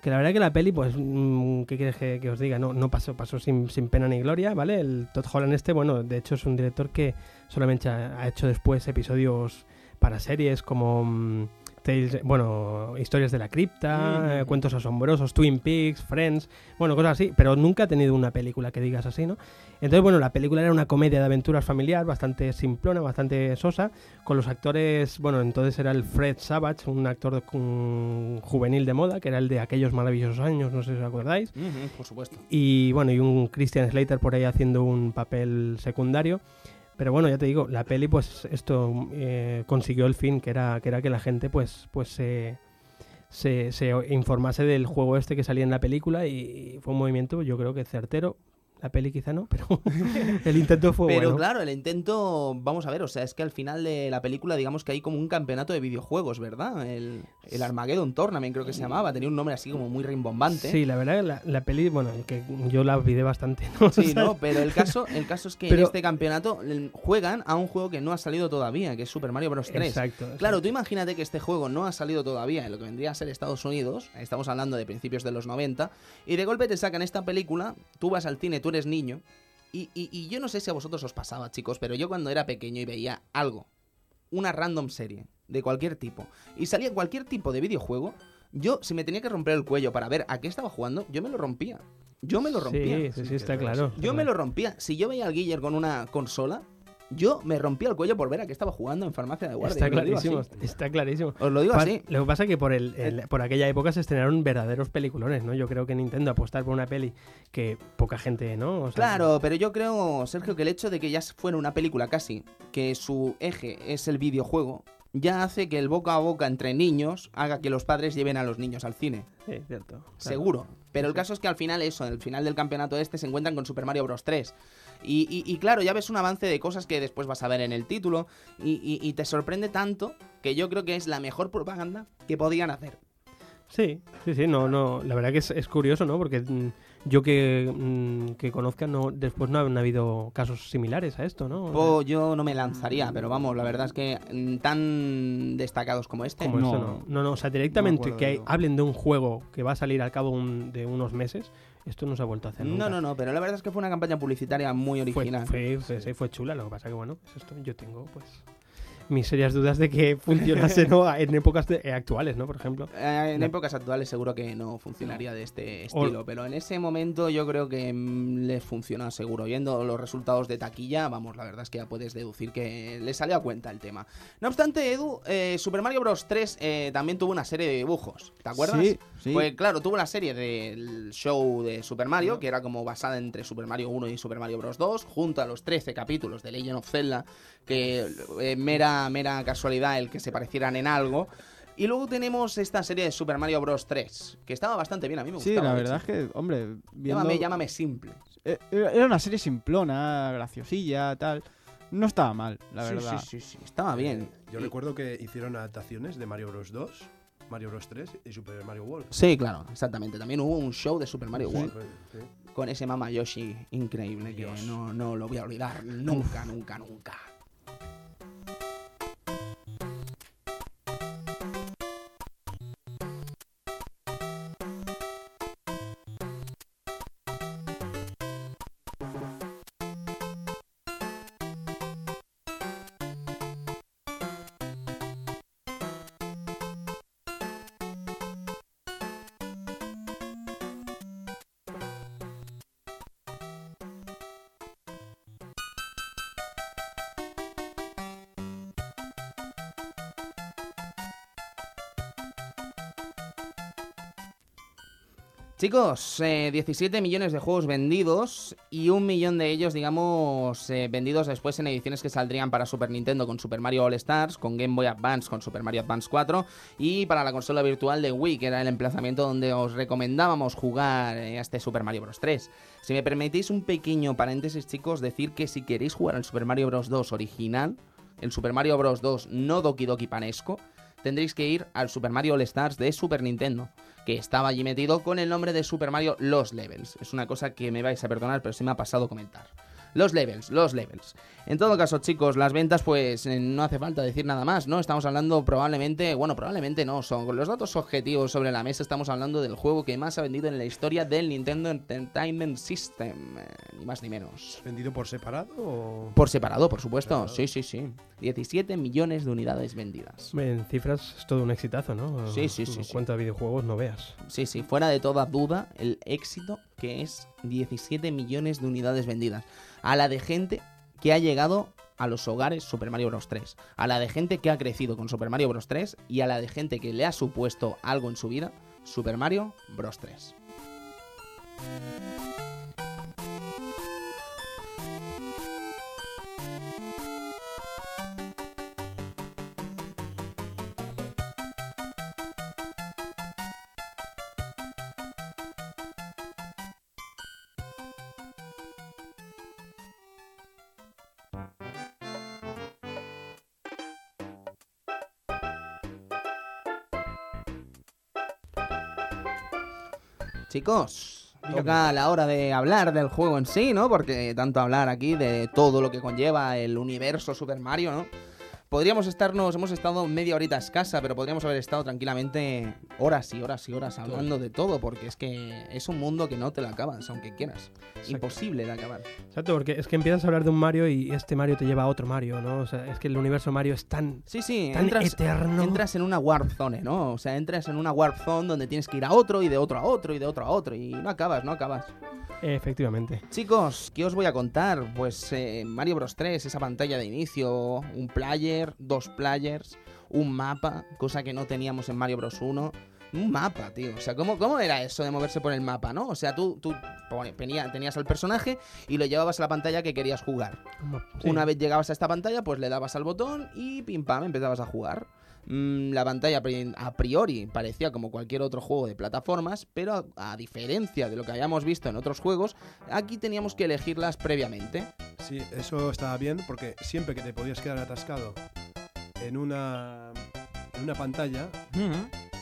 que la verdad que la peli, pues, mm, ¿qué quieres que, que os diga? No, no pasó, pasó sin, sin pena ni gloria, ¿vale? El Todd Holland este, bueno, de hecho es un director que solamente ha, ha hecho después episodios para series como... mm, Tales- bueno, historias de la cripta, Mm. eh, cuentos asombrosos, Twin Peaks, Friends, bueno, cosas así, pero nunca ha tenido una película que digas así, ¿no? Entonces, bueno, la película era una comedia de aventuras familiar, bastante simplona, bastante sosa, con los actores, bueno, entonces era el Fred Savage, un actor de- un juvenil de moda, que era el de aquellos maravillosos años, no sé si os acordáis. Ujú, por supuesto. Y bueno, y un Christian Slater por ahí haciendo un papel secundario. Pero bueno, ya te digo, la peli, pues esto eh, consiguió el fin, que era, que era que la gente, pues, pues se, se, se informase del juego este que salía en la película y fue un movimiento, yo creo que certero. La peli quizá no, pero el intento fue Pero bueno. claro, el intento, vamos a ver, o sea, es que al final de la película, digamos que hay como un campeonato de videojuegos, ¿verdad? El, el Armageddon Tournament creo que se llamaba, tenía un nombre así como muy rimbombante. Sí, la verdad, la, la peli, bueno, que yo la olvidé bastante, ¿no? Sí, ¿no? Pero el caso, el caso es que Pero- en este campeonato juegan a un juego que no ha salido todavía, que es Super Mario Bros. 3. Exacto. Claro, tú imagínate que este juego no ha salido todavía en lo que vendría a ser Estados Unidos, estamos hablando de principios de los 90, y de golpe te sacan esta película, tú vas al cine, tú eres niño, y, y- y yo no sé si a vosotros os pasaba, chicos, pero yo cuando era pequeño y veía algo, una random serie, de cualquier tipo, y salía cualquier tipo de videojuego, yo, si me tenía que romper el cuello para ver a qué estaba jugando, yo me lo rompía. Yo me lo rompía. Sí, sí, sí, está claro. Yo me lo rompía. Si yo veía al Guiller con una consola, yo me rompía el cuello por ver a qué estaba jugando en farmacia de guardia. Está clarísimo, está clarísimo. Os lo digo así. Lo que pasa es que por, el, el- por aquella época se estrenaron verdaderos peliculones, ¿no? Yo creo que Nintendo apostar por una peli que poca gente, ¿no? O sea, Claro, pero yo creo, Sergio, que el hecho de que ya fuera una película casi, que su eje es el videojuego, ya hace que el boca a boca entre niños haga que los padres lleven a los niños al cine. Sí, cierto. claro. Seguro. Pero el caso es que al final eso, en el final del campeonato este, se encuentran con Super Mario Bros. 3. Y, y- y claro, ya ves un avance de cosas que después vas a ver en el título y, y- y te sorprende tanto que yo creo que es la mejor propaganda que podían hacer. Sí, sí, sí, no, no, la verdad que es, es curioso, ¿no? Porque mm, yo que, mm, que conozca, no, después no han habido casos similares a esto, ¿no? O yo no me lanzaría, pero vamos, la verdad es que mm, tan destacados como este. Como No. no. No, no, o sea, directamente que hablen de un juego que va a salir al cabo un- de unos meses, esto no se ha vuelto a hacer nunca. No, no, no, pero la verdad es que fue una campaña publicitaria muy original. fue, fue- sí, fue chula, lo que pasa que, bueno, es esto, yo tengo, pues, mis serias dudas de que funcionase, ¿no? En épocas de- eh, actuales, ¿no? Por ejemplo. Eh, en No. épocas actuales seguro que no funcionaría de este estilo, pero en ese momento yo creo que mm, les funciona seguro. Viendo los resultados de taquilla, vamos, la verdad es que ya puedes deducir que le salió a cuenta el tema. No obstante, Edu, eh, Super Mario Bros. 3 eh, también tuvo una serie de dibujos, ¿te acuerdas? Sí, sí. Pues claro, tuvo la serie del show de Super Mario, que era como basada entre Super Mario 1 y Super Mario Bros. 2, junto a los 13 capítulos de Legend of Zelda, que eh, mera, mera casualidad el que se parecieran en algo. Y luego tenemos esta serie de Super Mario Bros. 3, que estaba bastante bien, a mí me Sí, gustaba. la de verdad hecho. es que, hombre, viendo... Llámame, llámame simple. Eh, Era una serie simplona, graciosilla, tal. No estaba mal, la Sí, verdad. Sí, sí, sí, estaba bien. Yo Y- recuerdo que hicieron adaptaciones de Mario Bros 2, Mario Bros 3 y Super Mario World. Sí, claro, exactamente. También hubo un show de Super Mario Sí, World sí. con ese Mama Yoshi increíble que Dios. no, no lo voy a olvidar nunca, nunca, nunca. Chicos, eh, 17 millones de juegos vendidos y un millón de ellos, digamos, eh, vendidos después en ediciones que saldrían para Super Nintendo con Super Mario All Stars, con Game Boy Advance con Super Mario Advance 4 y para la consola virtual de Wii, que era el emplazamiento donde os recomendábamos jugar eh, a este Super Mario Bros. 3. Si me permitís un pequeño paréntesis, chicos, decir que si queréis jugar al Super Mario Bros. 2 original, el Super Mario Bros. 2 no Doki Doki Panesco, tendréis que ir al Super Mario All Stars de Super Nintendo, que estaba allí metido con el nombre de Super Mario Los Levels. Es una cosa que me vais a perdonar, pero se me ha pasado comentar. Los levels, los levels. En todo caso, chicos, las ventas, pues eh, no hace falta decir nada más, ¿no? Estamos hablando probablemente, bueno, probablemente no, son los datos objetivos sobre la mesa, estamos hablando del juego que más ha vendido en la historia del Nintendo Entertainment System, eh, ni más ni menos. ¿Vendido por separado o...? Por separado, por supuesto, Separado. sí, sí, sí. 17 millones de unidades vendidas. En cifras es todo un exitazo, ¿no? Sí, sí, sí, En sí. cuanto a videojuegos, no veas. Sí, sí, fuera de toda duda, el éxito que es 17 millones de unidades vendidas. A la de gente que ha llegado a los hogares Super Mario Bros. 3. A la de gente que ha crecido con Super Mario Bros. 3 y a la de gente que le ha supuesto algo en su vida Super Mario Bros. 3. Chicos, toca la hora de hablar del juego en sí, ¿no? Porque tanto hablar aquí de todo lo que conlleva el universo Super Mario, ¿no? Podríamos estarnos, hemos estado media horita escasa, pero podríamos haber estado tranquilamente horas y horas y horas hablando de todo, porque es que es un mundo que no te lo acabas, aunque quieras. Imposible de acabar. Exacto, porque es que empiezas a hablar de un Mario y este Mario te lleva a otro Mario, ¿no? O sea, es que el universo Mario es tan, Sí, sí, tan entras, eterno. entras en una warp zone, ¿no? O sea, entras en una warp zone donde tienes que ir a otro y de otro a otro y de otro a otro y no acabas, no acabas. Efectivamente. Chicos, ¿qué os voy a contar? Pues eh, Mario Bros 3, esa pantalla de inicio, un player, dos players, un mapa, cosa que no teníamos en Mario Bros 1. Un mapa, tío. O sea, ¿cómo, cómo era eso de moverse por el mapa, no? O sea, tú, tú tenías al personaje y lo llevabas a la pantalla que querías jugar. Sí. Una vez llegabas a esta pantalla, pues le dabas al botón y pim pam, empezabas a jugar. Mm, la pantalla a priori parecía como cualquier otro juego de plataformas, pero a, a diferencia de lo que hayamos visto en otros juegos, aquí teníamos que elegirlas previamente. Sí, eso estaba bien porque siempre que te podías quedar atascado en una, en una pantalla,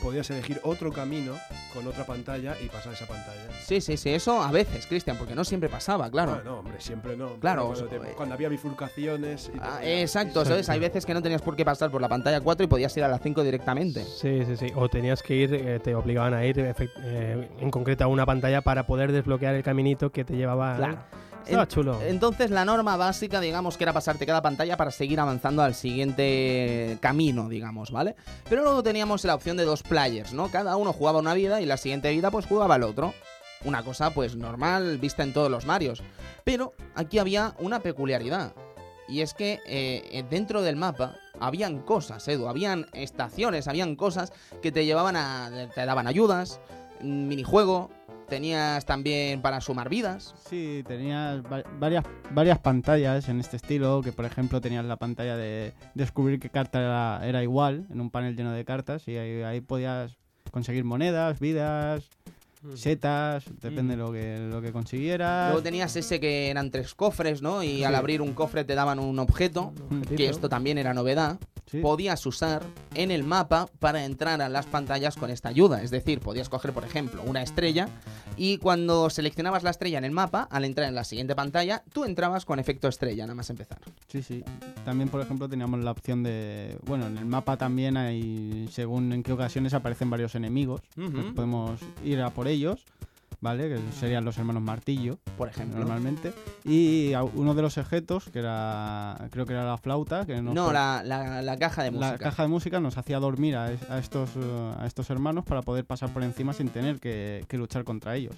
podías elegir otro camino con otra pantalla y pasar esa pantalla. Sí, sí, sí, eso a veces, Cristian, porque no siempre pasaba, claro. Ah, no, hombre, siempre no. Claro, Cuando, te- eh. cuando había bifurcaciones. y Ah, exacto, ¿sabes? Hay veces que no tenías por qué pasar por la pantalla 4 y podías ir a la 5 directamente. Sí, sí, sí. O tenías que ir, eh, te obligaban a ir eh, en concreto a una pantalla para poder desbloquear el caminito que te llevaba. Claro. Estaba En- chulo. Entonces la norma básica, digamos, que era pasarte cada pantalla para seguir avanzando al siguiente camino, digamos, ¿vale? Pero luego teníamos la opción de dos players, ¿no? Cada uno jugaba una vida y la siguiente vida pues jugaba el otro. Una cosa pues normal vista en todos los Marios. Pero aquí había una peculiaridad. Y es que eh, dentro del mapa habían cosas, Edu, habían estaciones, habían cosas que te llevaban a... te daban ayudas, minijuego, tenías también para sumar vidas. Sí, tenías va- varias, varias pantallas en este estilo, que por ejemplo tenías la pantalla de descubrir qué carta era, era igual, en un panel lleno de cartas, y ahí podías conseguir monedas, vidas, setas, depende de lo que, lo que consiguieras. Luego tenías ese que eran tres cofres, ¿no? Y al abrir un cofre te daban un objeto, Un que esto también era novedad. Sí. Podías usar en el mapa para entrar a las pantallas con esta ayuda. Es decir, podías coger, por ejemplo, una estrella y cuando seleccionabas la estrella en el mapa, al entrar en la siguiente pantalla, tú entrabas con efecto estrella, nada más empezar. Sí, sí. También, por ejemplo, teníamos la opción de... Bueno, en el mapa también hay, según en qué ocasiones aparecen varios enemigos. pues podemos ir a por ellos, ellos ¿vale? Que serían los hermanos Martillo, Por ejemplo. normalmente. Y uno de los objetos, que era... Creo que era la flauta, que nos No, la, la- la caja de música. la caja de música nos hacía dormir a, es- a estos, eh, a estos hermanos para poder pasar por encima sin tener que, que luchar contra ellos.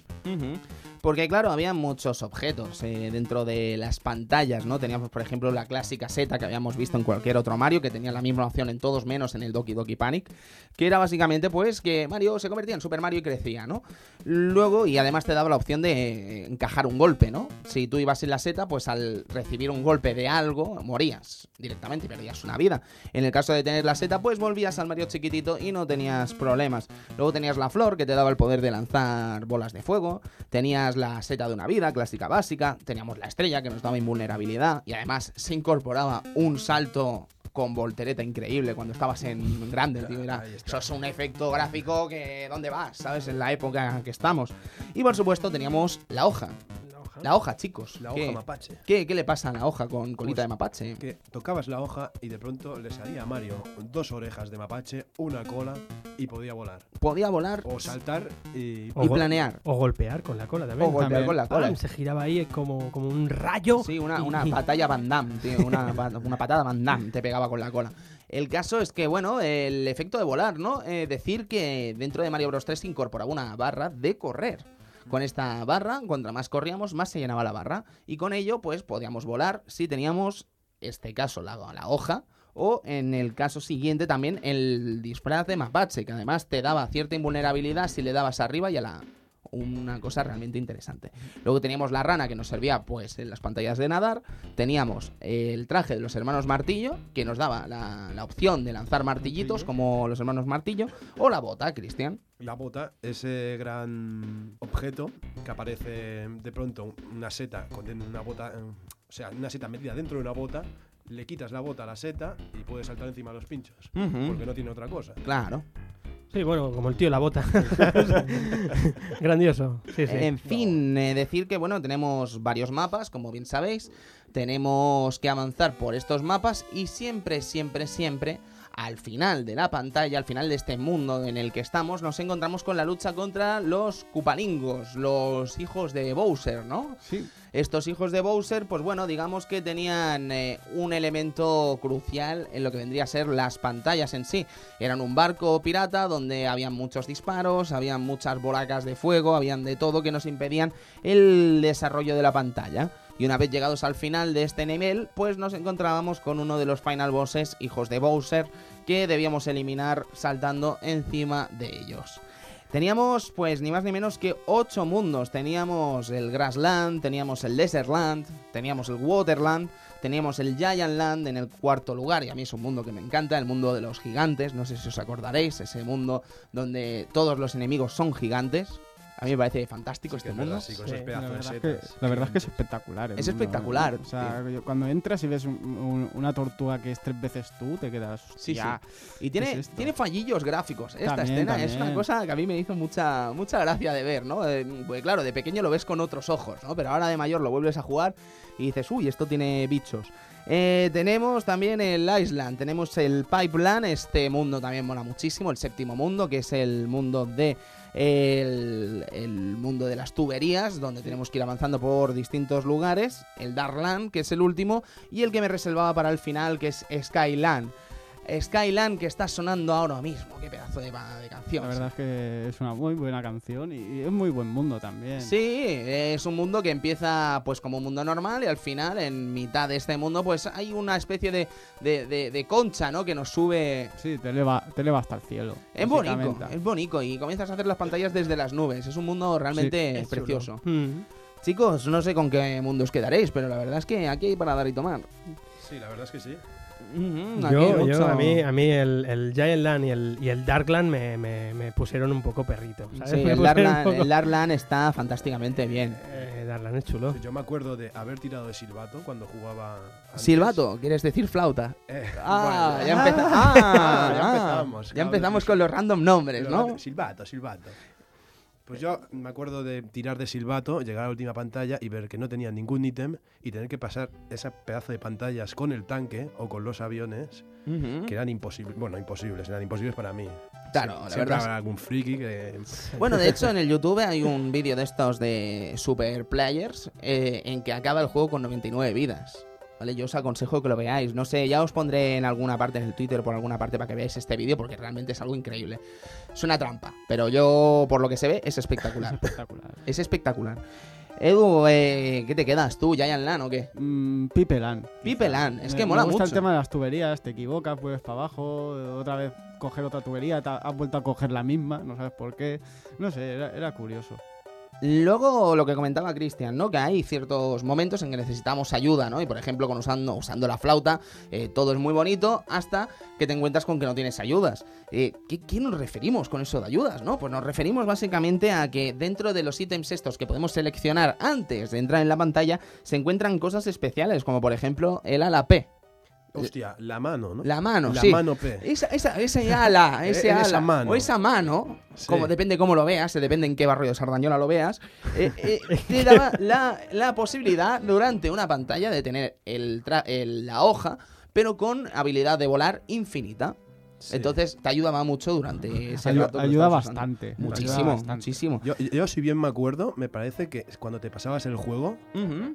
Porque claro, había muchos objetos eh, dentro de las pantallas, ¿no? Teníamos, por ejemplo, la clásica seta que habíamos visto en cualquier otro Mario, que tenía la misma opción en todos menos en el Doki Doki Panic, que era básicamente pues que Mario se convertía en Super Mario y crecía, ¿no? Luego, y además te daba la opción de eh, encajar un golpe, ¿no? Si tú ibas en la seta, pues al recibir un golpe de algo, morías directamente y perdías una vida. En el caso de tener la seta, pues volvías al Mario chiquitito y no tenías problemas. Luego tenías la flor, que te daba el poder de lanzar bolas de fuego. Tenías la seta de una vida, clásica básica. Teníamos la estrella, que nos daba invulnerabilidad. Y además se incorporaba un salto con voltereta increíble cuando estabas en grande, tío. Era, eso es un efecto gráfico que... ¿Dónde vas? ¿Sabes? En la época que estamos. Y por supuesto teníamos la hoja. La hoja. La hoja, chicos. La ¿Qué, hoja mapache. ¿Qué, qué le pasa a la hoja con colita Pues de mapache? Que tocabas la hoja y de pronto le salía a Mario dos orejas de mapache, una cola y podía volar. Podía volar O saltar y... O y go- planear. O golpear con la cola también. O golpear también. con la cola. ¡Pam! Se giraba ahí como, como un rayo. Sí, una, y- una batalla Van Damme, tío. Una, una patada Van Damme te pegaba con la cola. El caso es que, bueno, el efecto de volar, ¿no? Eh, decir que dentro de Mario Bros 3 se incorporaba una barra de correr. Con esta barra, cuanto más corríamos, más se llenaba la barra. Y con ello, pues, podíamos volar si teníamos, este caso, la, la hoja. O en el caso siguiente también el disfraz de mapache, que además te daba cierta invulnerabilidad si le dabas arriba y a la... Una cosa realmente interesante. Luego teníamos la rana que nos servía pues en las pantallas de nadar. Teníamos el traje de los hermanos Martillo, que nos daba la, la opción de lanzar martillitos como los hermanos Martillo. O la bota, Cristian. La bota, ese gran objeto que aparece de pronto una seta con una bota, eh, o sea, una seta metida dentro de una bota, le quitas la bota a la seta y puedes saltar encima de los pinchos, porque no tiene otra cosa. Claro. Sí, bueno, como el tío la bota. Grandioso. Sí, sí. En fin, eh, decir que bueno, tenemos varios mapas, como bien sabéis. Tenemos que avanzar por estos mapas y siempre, siempre, siempre al final de la pantalla, al final de este mundo en el que estamos, nos encontramos con la lucha contra los Cupalingos, los hijos de Bowser, ¿no? Sí. Estos hijos de Bowser, pues bueno, digamos que tenían eh, un elemento crucial en lo que vendría a ser las pantallas en sí. Eran un barco pirata donde habían muchos disparos, habían muchas bolacas de fuego, habían de todo que nos impedían el desarrollo de la pantalla. Y una vez llegados al final de este nivel, pues nos encontrábamos con uno de los final bosses, hijos de Bowser, que debíamos eliminar saltando encima de ellos. Teníamos, pues, ni más ni menos que ocho mundos. Teníamos el Grassland, teníamos el Desertland, teníamos el Waterland, teníamos el Giant Land en el cuarto lugar. Y a mí es un mundo que me encanta, el mundo de los gigantes. No sé si os acordaréis, ese mundo donde todos los enemigos son gigantes. A mí me parece fantástico este verdad, mundo. sí, con Sí, esos La pedazos de verdad, es que, setas. la verdad es que es espectacular. Es mundo, espectacular, ¿eh? O sea, cuando entras y ves un- un- una tortuga que es tres veces tú, te quedas. Sí, "Hostia". Y tiene, es tiene fallillos gráficos. Esta También, escena es una cosa que a mí me hizo mucha, mucha gracia de ver, ¿no? Eh, Pues claro, de pequeño lo ves con otros ojos, ¿no? Pero ahora de mayor lo vuelves a jugar y dices, uy, esto tiene bichos. Eh, tenemos también el Island, tenemos el Pipeline, este mundo también mola muchísimo, el séptimo mundo, que es el mundo de el, el mundo de las tuberías, donde tenemos que ir avanzando por distintos lugares, el Darkland, que es el último, y el que me reservaba para el final, que es Skyland. Skyland que está sonando ahora mismo, qué pedazo de, canción. La verdad es que es una muy buena canción y, y es muy buen mundo también. Sí, es un mundo que empieza pues como un mundo normal y al final, en mitad de este mundo, pues hay una especie de, de, de- de concha, ¿no? Que nos sube... Sí, te eleva, te eleva hasta el cielo. Es bonito, es bonito y comienzas a hacer las pantallas desde las nubes. Es un mundo realmente precioso. Mm. Chicos, no sé con qué mundo os quedaréis, pero la verdad es que aquí hay para dar y tomar. Sí, la verdad es que sí. Yo, yo, a mí, a mí el, el Giant Land y el, y el Darkland me, me, me pusieron un poco perrito. ¿sabes? Sí, Me el Darkland, poco- el Darkland está fantásticamente bien. Eh, Darkland es chulo. Yo me acuerdo de haber tirado de silbato cuando jugaba. antes. Silbato, ¿quieres decir flauta? Eh, Ah, bueno. ya, empeza- ah, Ya ah, empezamos, ya empezamos con los random nombres, ¿no? Silbato, silbato. Pues yo me acuerdo de tirar de silbato, llegar a la última pantalla y ver que no tenía ningún ítem y tener que pasar ese pedazo de pantallas con el tanque o con los aviones que eran imposibles. Bueno, imposibles, eran imposibles para mí. Claro, Sie- la siempre verdad habrá algún friki que. Bueno, de hecho, en el YouTube hay un vídeo de estos de Super Players eh, en que acaba el juego con 99 vidas. ¿Vale? Yo os aconsejo que lo veáis. No sé, ya os pondré en alguna parte, en el Twitter o por alguna parte para que veáis este vídeo porque realmente es algo increíble. Es una trampa, pero yo, por lo que se ve, es Es espectacular. es espectacular. Edu, eh, ¿qué te quedas tú, Giant Lan o qué? Mm, Pipeland. Pipeland, es Me- que me mola gusta mucho. el tema de las tuberías, te equivocas, puedes para abajo, otra vez coger otra tubería, te ha- has vuelto a coger la misma, no sabes por qué. No sé, era, era curioso. Luego lo que comentaba Cristian, ¿no? Que hay ciertos momentos en que necesitamos ayuda, ¿no? Y por ejemplo, con usando, usando la flauta, eh, todo es muy bonito hasta que te encuentras con que no tienes ayudas. Eh, ¿qué, qué nos referimos con eso de ayudas, no? Pues nos referimos básicamente a que dentro de los ítems estos que podemos seleccionar antes de entrar en la pantalla, se encuentran cosas especiales, como por ejemplo el ala P. Hostia, la mano, ¿no? La mano, La sí. mano P. Esa, esa, esa ala, ese ala, esa mano. o esa mano, Sí. como depende cómo lo veas, eh, depende en qué barrio de Sardañola lo veas, eh, eh, te daba la, la posibilidad durante una pantalla de tener el tra- el- la hoja, pero con habilidad de volar infinita. Sí. Entonces te ayudaba mucho durante ese Ayu- rato ayuda bastante. ayuda Muchísimo, bastante. muchísimo. Yo, yo, si bien me acuerdo, me parece que cuando te pasabas el juego,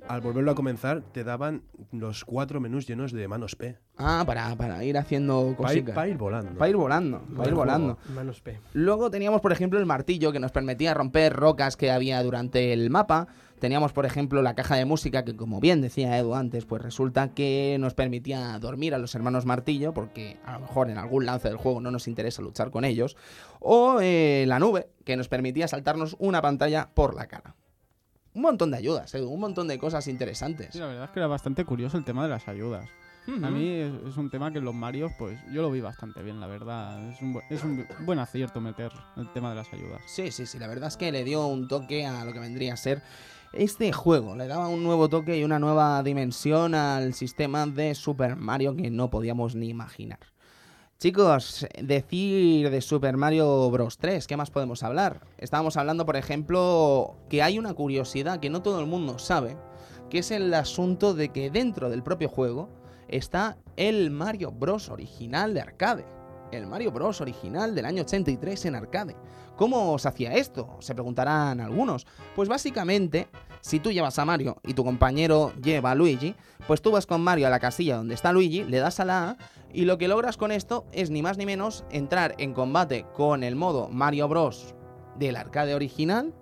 al volverlo a comenzar, te daban los cuatro menús llenos de manos P. Ah, para, para ir haciendo Para ir, cositas. pa' ir volando. Para ir volando, para ir volando. Manos P. Luego teníamos, por ejemplo, el martillo que nos permitía romper rocas que había durante el mapa. Teníamos, por ejemplo, la caja de música que, como bien decía Edu antes, pues resulta que nos permitía dormir a los hermanos martillo, porque a lo mejor en algún lance del juego no nos interesa luchar con ellos. O eh, la nube, que nos permitía saltarnos una pantalla por la cara. Un montón de ayudas, Edu, un montón de cosas interesantes. Sí, la verdad es que era bastante curioso el tema de las ayudas. A mí es, es un tema que en los Marios, pues yo lo vi bastante bien, la verdad. Es un, bu- es un bu- buen acierto meter el tema de las ayudas. Sí, sí, sí, la verdad es que le dio un toque a lo que vendría a ser este juego. Le daba un nuevo toque y una nueva dimensión al sistema de Super Mario que no podíamos ni imaginar. Chicos, decir de Super Mario Bros. 3, ¿qué más podemos hablar? Estábamos hablando, por ejemplo, que hay una curiosidad que no todo el mundo sabe, que es el asunto de que dentro del propio juego está el Mario Bros. original de arcade. El Mario Bros. original del año 83 en arcade. ¿Cómo se hacía esto? Se preguntarán algunos. Pues básicamente, si tú llevas a Mario y tu compañero lleva a Luigi, pues tú vas con Mario a la casilla donde está Luigi, le das a la A y lo que logras con esto es ni más ni menos entrar en combate con el modo Mario Bros. del arcade original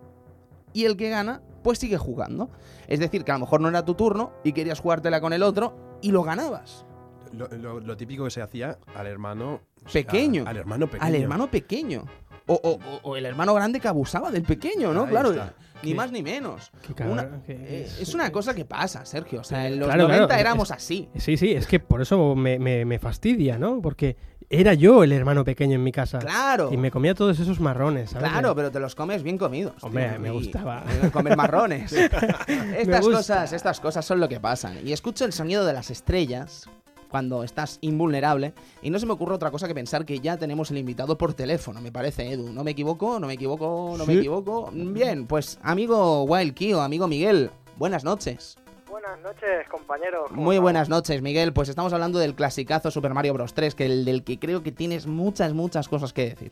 y el que gana pues sigue jugando. Es decir, que a lo mejor no era tu turno y querías jugártela con el otro y lo ganabas. Lo, lo- lo típico que se hacía al hermano. Pequeño. Al, hermano pequeño. Al hermano pequeño. O, o- o- o el hermano grande que abusaba del pequeño, ¿no? Ahí claro, está. ni Qué- más ni menos. Qué cabrón, Una- que eh, es- una cosa que pasa, Sergio. O sea, en los Claro, 90 claro, éramos así. Sí, sí, es que por eso me, me- me fastidia, ¿no? Porque era yo el hermano pequeño en mi casa. Claro. Y me comía todos esos marrones, ¿sabes? Claro, pero te los comes bien comidos. Hombre, me y- gustaba. y Comer marrones. estas gusta. cosas, estas cosas son lo que pasan. Y escucho el sonido de las estrellas cuando estás invulnerable y no se me ocurre otra cosa que pensar que ya tenemos el invitado por teléfono, me parece, Edu. ¿No me equivoco? ¿No me equivoco? ¿No me Sí. equivoco? Bien, pues amigo Wild Kio, amigo Miguel, buenas noches. Buenas noches, compañeros. ¿Cómo Muy buenas noches, Miguel. Pues estamos hablando del clasicazo Super Mario Bros. 3, que el del que creo que tienes muchas, muchas cosas que decir.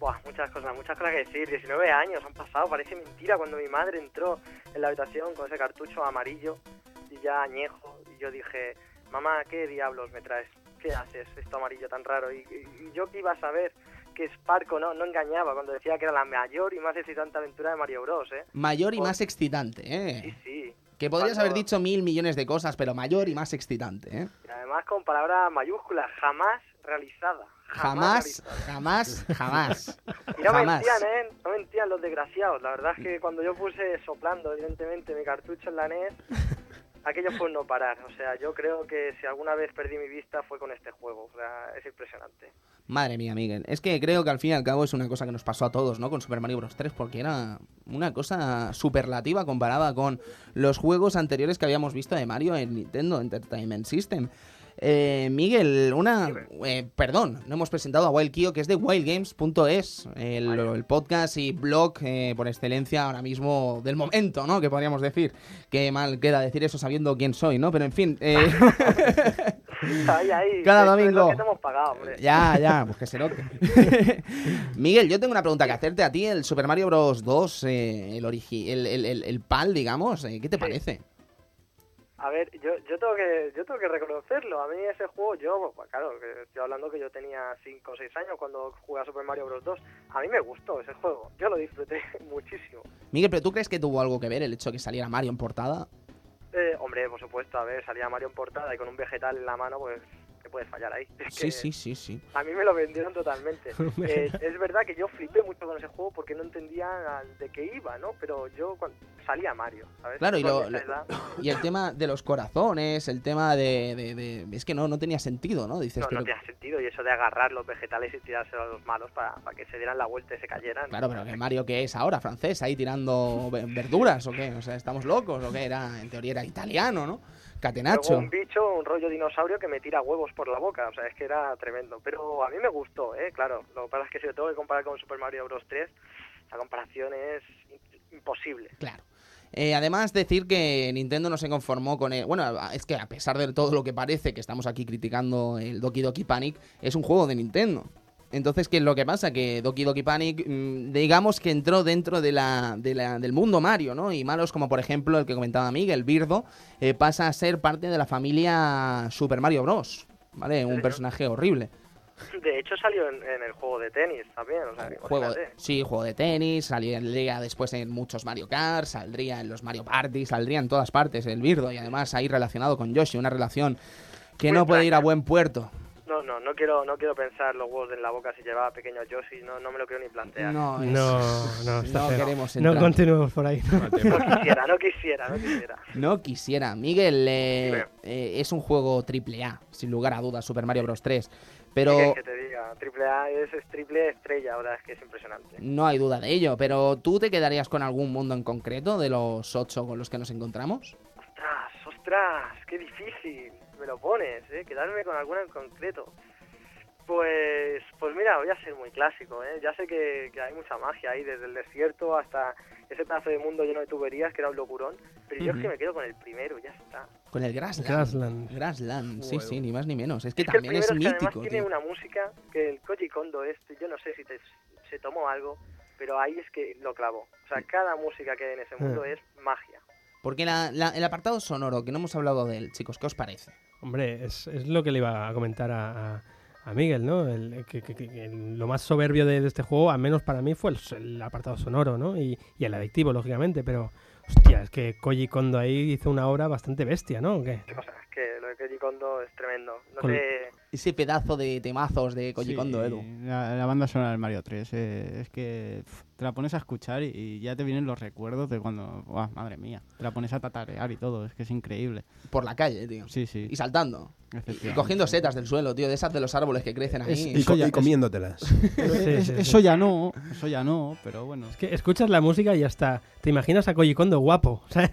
Buah, muchas cosas, muchas cosas que decir. 19 años han pasado, parece mentira cuando mi madre entró en la habitación con ese cartucho amarillo y ya añejo. Y yo dije, mamá, ¿qué diablos me traes? ¿Qué haces esto amarillo tan raro? Y, y- y yo que iba a saber que Sparko no, no engañaba cuando decía que era la mayor y más excitante aventura de Mario Bros, ¿eh? Mayor y más excitante, Sí, ¿eh? sí. Que podrías Cuando- haber dicho mil millones de cosas, pero mayor y más excitante, ¿eh? Y además con palabras mayúsculas, jamás realizada. Jamás, realizada. jamás, jamás. Y no Jamás. mentían, ¿eh? No mentían los desgraciados. La verdad es que cuando yo puse soplando, evidentemente, mi cartucho en la NES, aquello fue un no parar. O sea, yo creo que si alguna vez perdí mi vista fue con este juego. O sea, es impresionante. Madre mía, Miguel. Es que creo que al fin y al cabo es una cosa que nos pasó a todos, ¿no? Con Super Mario Bros. 3, porque era una cosa superlativa comparada con los juegos anteriores que habíamos visto de Mario en Nintendo Entertainment System. Eh, Miguel, una. eh, perdón, no hemos presentado a Wild Kio, que es de wildgames.es, el, el podcast y blog eh, por excelencia ahora mismo del momento, ¿no? Que podríamos decir. Qué mal queda decir eso sabiendo quién soy, ¿no? Pero en fin. eh, Ahí, ahí. Cada es lo domingo. que pagado. Ya, ya, pues que se note. Miguel, yo tengo una pregunta que hacerte a ti. El Super Mario Bros. 2, eh, el, origi el, el, el- el PAL, digamos, ¿qué te Sí. parece? A ver, yo, yo tengo que yo tengo que reconocerlo. A mí ese juego, yo, pues, claro, estoy hablando que yo tenía 5 o 6 años cuando jugué a Super Mario Bros. 2. A mí me gustó ese juego. Yo lo disfruté muchísimo. Miguel, ¿pero tú crees que tuvo algo que ver el hecho de que saliera Mario en portada? Eh, hombre, por supuesto, a ver, salía Mario en portada y con un vegetal en la mano, pues, ¿qué puedes fallar ahí? Es Sí, que sí, sí, sí. A mí me lo vendieron totalmente. Eh, es verdad que yo flipé mucho con ese juego porque no entendía de qué iba, ¿no? Pero yo cuando salía Mario, ¿sabes? Claro, y lo- Y el tema de los corazones, el tema de... de- de- es que no, no tenía sentido, ¿no? Dices, No, pero... no tenía sentido. Y eso de agarrar los vegetales y tirárselos a los malos para, para que se dieran la vuelta y se cayeran. Claro, pero que Mario que es ahora, francés, ahí tirando ve- verduras o qué, o sea, estamos locos o qué, era, en teoría era italiano, ¿no? Luego Catenacho. un bicho, un rollo dinosaurio que me tira huevos por la boca. O sea, es que era tremendo. Pero a mí me gustó, ¿eh? Claro. Lo que pasa es que si lo tengo que comparar con Super Mario Bros. 3, la comparación es imposible. Claro. Eh, además, decir que Nintendo no se conformó con el. Bueno, es que a pesar de todo lo que parece que estamos aquí criticando el Doki Doki Panic, es un juego de Nintendo. Entonces, ¿qué es lo que pasa? Que Doki Doki Panic, mm, digamos que entró dentro de la, de la- del mundo Mario, ¿no? Y malos como, por ejemplo, el que comentaba Miguel, Birdo, eh, pasa a ser parte de la familia Super Mario Bros. ¿Vale? Un personaje horrible. De hecho, salió en, en el juego de tenis también. O sea, Juego, imagínate. sí, juego de tenis, saldría después en muchos Mario Kart, saldría en los Mario Party, saldría en todas partes el Birdo y además ahí relacionado con Yoshi, una relación que Muy no puede ir a buen puerto. No, no, no quiero, no quiero pensar los huevos en la boca si llevaba pequeños Yoshi, no, no me lo quiero ni plantear. No, es- No, no, está no feo. queremos No entrar. continuemos por ahí. No quisiera, no quisiera, no quisiera. No quisiera. Miguel, eh, eh, es un juego triple A, sin lugar a dudas, Super Mario Bros. 3. ¿Qué Pero que te diga? Triple A es, es triple estrella, ahora es que es impresionante. no hay duda de ello. Pero ¿tú te quedarías con algún mundo en concreto de los ocho con los que nos encontramos? Ostras, ostras, qué difícil. Me lo pones, ¿eh? Quedarme con alguna en concreto. Pues, pues mira, voy a ser muy clásico, ¿eh? Ya sé que, que hay mucha magia ahí, desde el desierto hasta ese pedazo de mundo lleno de tuberías que era un locurón. Pero yo es que me quedo con el primero, ya está. Con el Grassland. Grassland. Grassland, sí, sí, ni más ni menos. Es que Es que el también es primero es que mítico, además tiene tío. una música que el Koji Kondo este, yo no sé si te- se tomó algo, pero ahí es que lo clavó. O sea, cada música que hay en ese mundo Eh. es magia. Porque la- la- el apartado sonoro, que no hemos hablado de él, chicos, ¿qué os parece? Hombre, es, es lo que le iba a comentar a, a- a Miguel, ¿no? El- que, que- que- lo más soberbio de, de este juego, al menos para mí, fue el, el apartado sonoro, ¿no? Y, y el adictivo, lógicamente, pero... Hostia, es que Koji Kondo ahí hizo una obra bastante bestia, ¿no? ¿O qué? O sea, es que lo de Koji Kondo es tremendo. No Con- sé, Ese pedazo de temazos de Koji Sí, Kondo, Edu. La, la banda sonora del Mario 3 eh, es que te la pones a escuchar y, y ya te vienen los recuerdos de cuando, ¡buah, madre mía! Te la pones a tatarear y todo, es que es increíble. Por la calle, tío. Sí, sí. Y saltando. Y cogiendo setas del suelo, tío, de esas de los árboles que crecen ahí. Es- Y, Eso co- ya y comiéndotelas. Sí, es- sí, sí. Eso ya no, eso ya no, pero bueno. Es que escuchas la música y hasta te imaginas a Koji Kondo guapo, ¿sabes?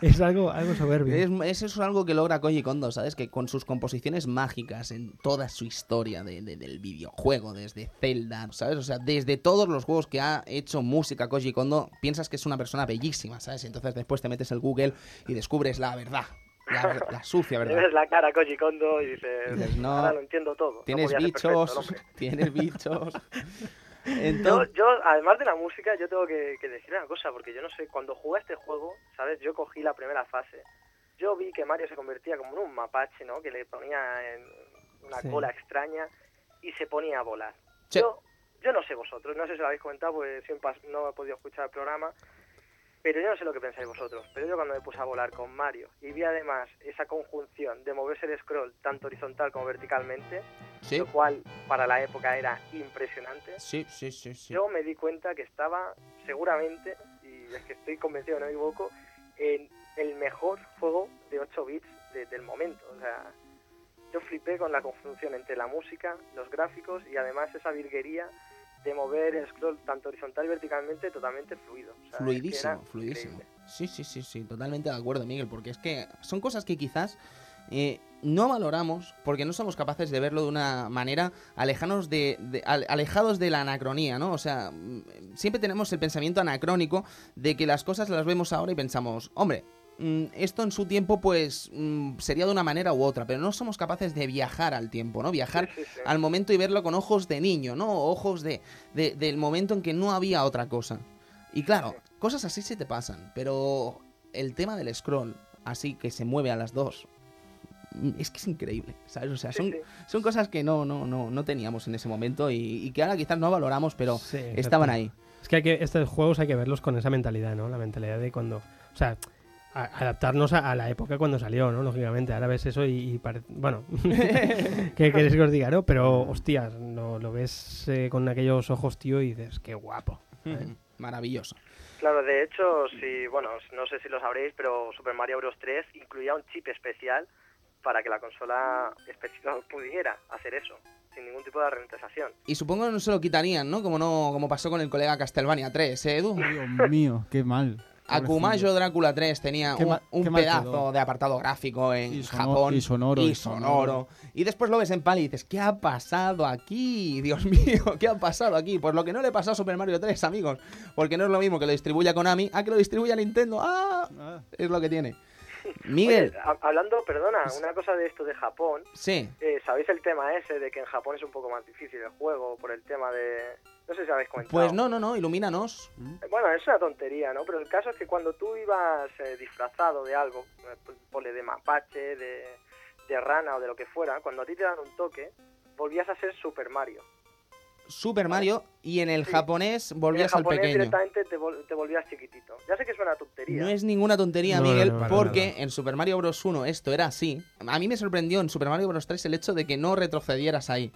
es algo, algo soberbio. Es, eso es algo que logra Koji Kondo, ¿sabes? Que con sus composiciones mágicas en toda su historia de- de- del videojuego, desde Zelda, ¿sabes? O sea, desde todos los juegos que ha hecho música Koji Kondo, piensas que es una persona bellísima, ¿sabes? Entonces después te metes el Google y descubres la verdad, la, la sucia verdad. ves la cara Koji Kondo y dices, Dices, no, ahora lo entiendo todo. No Tienes perfecto, bichos, hombre. tienes bichos. Yo, Entonces, yo, además de la música, yo tengo que, que decir una cosa, porque yo no sé, cuando jugué a este juego, ¿sabes? Yo cogí la primera fase. Yo vi que Mario se convertía como en un mapache, ¿no? Que le ponía en una Sí. cola extraña y se ponía a volar. Sí. Yo, yo no sé vosotros, no sé si lo habéis comentado, porque siempre no he podido escuchar el programa, pero yo no sé lo que pensáis vosotros. Pero yo cuando me puse a volar con Mario y vi además esa conjunción de moverse el scroll tanto horizontal como verticalmente, sí, lo cual para la época era impresionante, sí, sí, sí, sí. yo me di cuenta que estaba seguramente, y es que estoy convencido, no me equivoco, en el mejor juego de 8 bits de- del momento. O sea, yo flipé con la conjunción entre la música, los gráficos y además esa virguería de mover el scroll tanto horizontal y verticalmente totalmente fluido. O sea, es que Fluidísimo, fluidísimo. increíble. Sí, sí, sí, sí, totalmente de acuerdo, Miguel, porque es que son cosas que quizás eh, no valoramos porque no somos capaces de verlo de una manera alejanos de, de- al- alejados de la anacronía, ¿no? O sea, mm, siempre tenemos el pensamiento anacrónico de que las cosas las vemos ahora y pensamos, hombre, esto en su tiempo pues mm, sería de una manera u otra, pero no somos capaces de viajar al tiempo, ¿no? Viajar Sí, sí, sí. al momento y verlo con ojos de niño, ¿no? Ojos de, de- del momento en que no había otra cosa. Y claro, cosas así se te pasan, pero el tema del scroll, así que se mueve a las dos, mm, es que es increíble, ¿sabes? O sea, son, sí. son cosas que no, no, no, no teníamos en ese momento y, y que ahora quizás no valoramos, pero Sí, estaban ahí. Es que, hay que estos juegos hay que verlos con esa mentalidad, ¿no? La mentalidad de cuando... O sea, a- adaptarnos a, a la época cuando salió, ¿no? Lógicamente, ahora ves eso y, y pare- Bueno, ¿qué queréis que os diga, no? Pero, hostias, no, lo ves eh, con aquellos ojos, tío, y dices, qué guapo. ¿sabes? Maravilloso. Claro, de hecho, si, bueno, no sé si lo sabréis, pero Super Mario Bros. 3 incluía un chip especial para que la consola específica pudiera hacer eso, sin ningún tipo de ralentización. Y supongo que no se lo quitarían, ¿no? Como no como pasó con el colega Castlevania 3, ¿eh, Edu? Dios mío, qué mal. Akumayo Drácula 3 tenía un, ma- pedazo de apartado gráfico en Y sono- Japón. y sonoro, Y sonoro. sonoro. Después lo ves en PAL y dices, ¿qué ha pasado aquí? Dios mío, ¿qué ha pasado aquí? Pues lo que no le pasó a Super Mario 3, amigos. Porque no es lo mismo que lo distribuya Konami a que lo distribuya Nintendo. ¡Ah! Ah, Es lo que tiene. Miguel, Oye, hablando, perdona, una cosa de esto de Japón, sí. eh, ¿sabéis el tema ese de que en Japón es un poco más difícil el juego por el tema de... No sé si habéis comentado. Pues no, no, no, ilumínanos. Bueno, es una tontería, ¿no? Pero el caso es que cuando tú ibas eh, disfrazado de algo, eh, pues, ponle de mapache, de, de rana o de lo que fuera, cuando a ti te dan un toque, volvías a ser Super Mario. Super Mario y en el Sí. japonés en volvías al pequeño. directamente te, vol- te volvías chiquitito. Ya sé que es una tontería. No es ninguna tontería, No, Miguel, no, porque en Super Mario Bros. 1 esto era así. A mí me sorprendió en Super Mario Bros. 3 el hecho de que no retrocedieras ahí.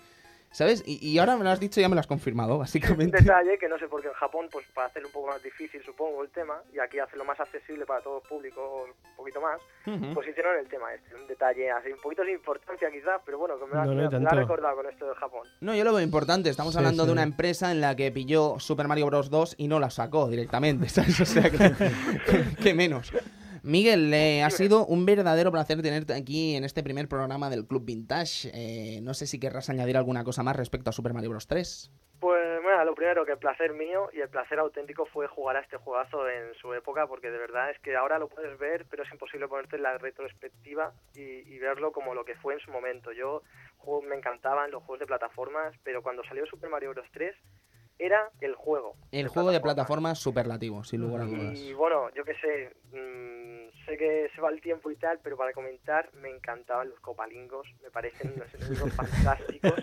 ¿Sabes? Y, y ahora me lo has dicho y ya me lo has confirmado, un básicamente. detalle que no sé por qué en Japón, pues para hacerlo un poco más difícil, supongo, el tema, y aquí hacerlo más accesible para todo el público, un poquito más, Ujú. pues hicieron el tema este. Un detalle así, un poquito sin importancia quizás, pero bueno, que me, No, no lo ha tanto. recordado con esto de Japón. No, yo lo veo importante. Estamos Sí, hablando sí. de una empresa en la que pilló Super Mario Bros. 2 y no la sacó directamente, ¿sabes? O sea, que, que menos. Miguel, eh, ha sido un verdadero placer tenerte aquí en este primer programa del Club Vintage. Eh, no sé si querrás añadir alguna cosa más respecto a Super Mario Bros. 3. Pues bueno, lo primero que el placer mío y el placer auténtico fue jugar a este juegazo en su época, porque de verdad es que ahora lo puedes ver, pero es imposible ponerte en la retrospectiva y, y verlo como lo que fue en su momento. Yo me encantaban los juegos de plataformas, pero cuando salió Super Mario Bros. 3 era el juego. El juego de plataformas superlativo, sin lugar a dudas. Y bueno, yo qué sé, mm, sé que se va el tiempo y tal, pero para comentar, me encantaban los copalingos, me parecen unos enemigos fantásticos.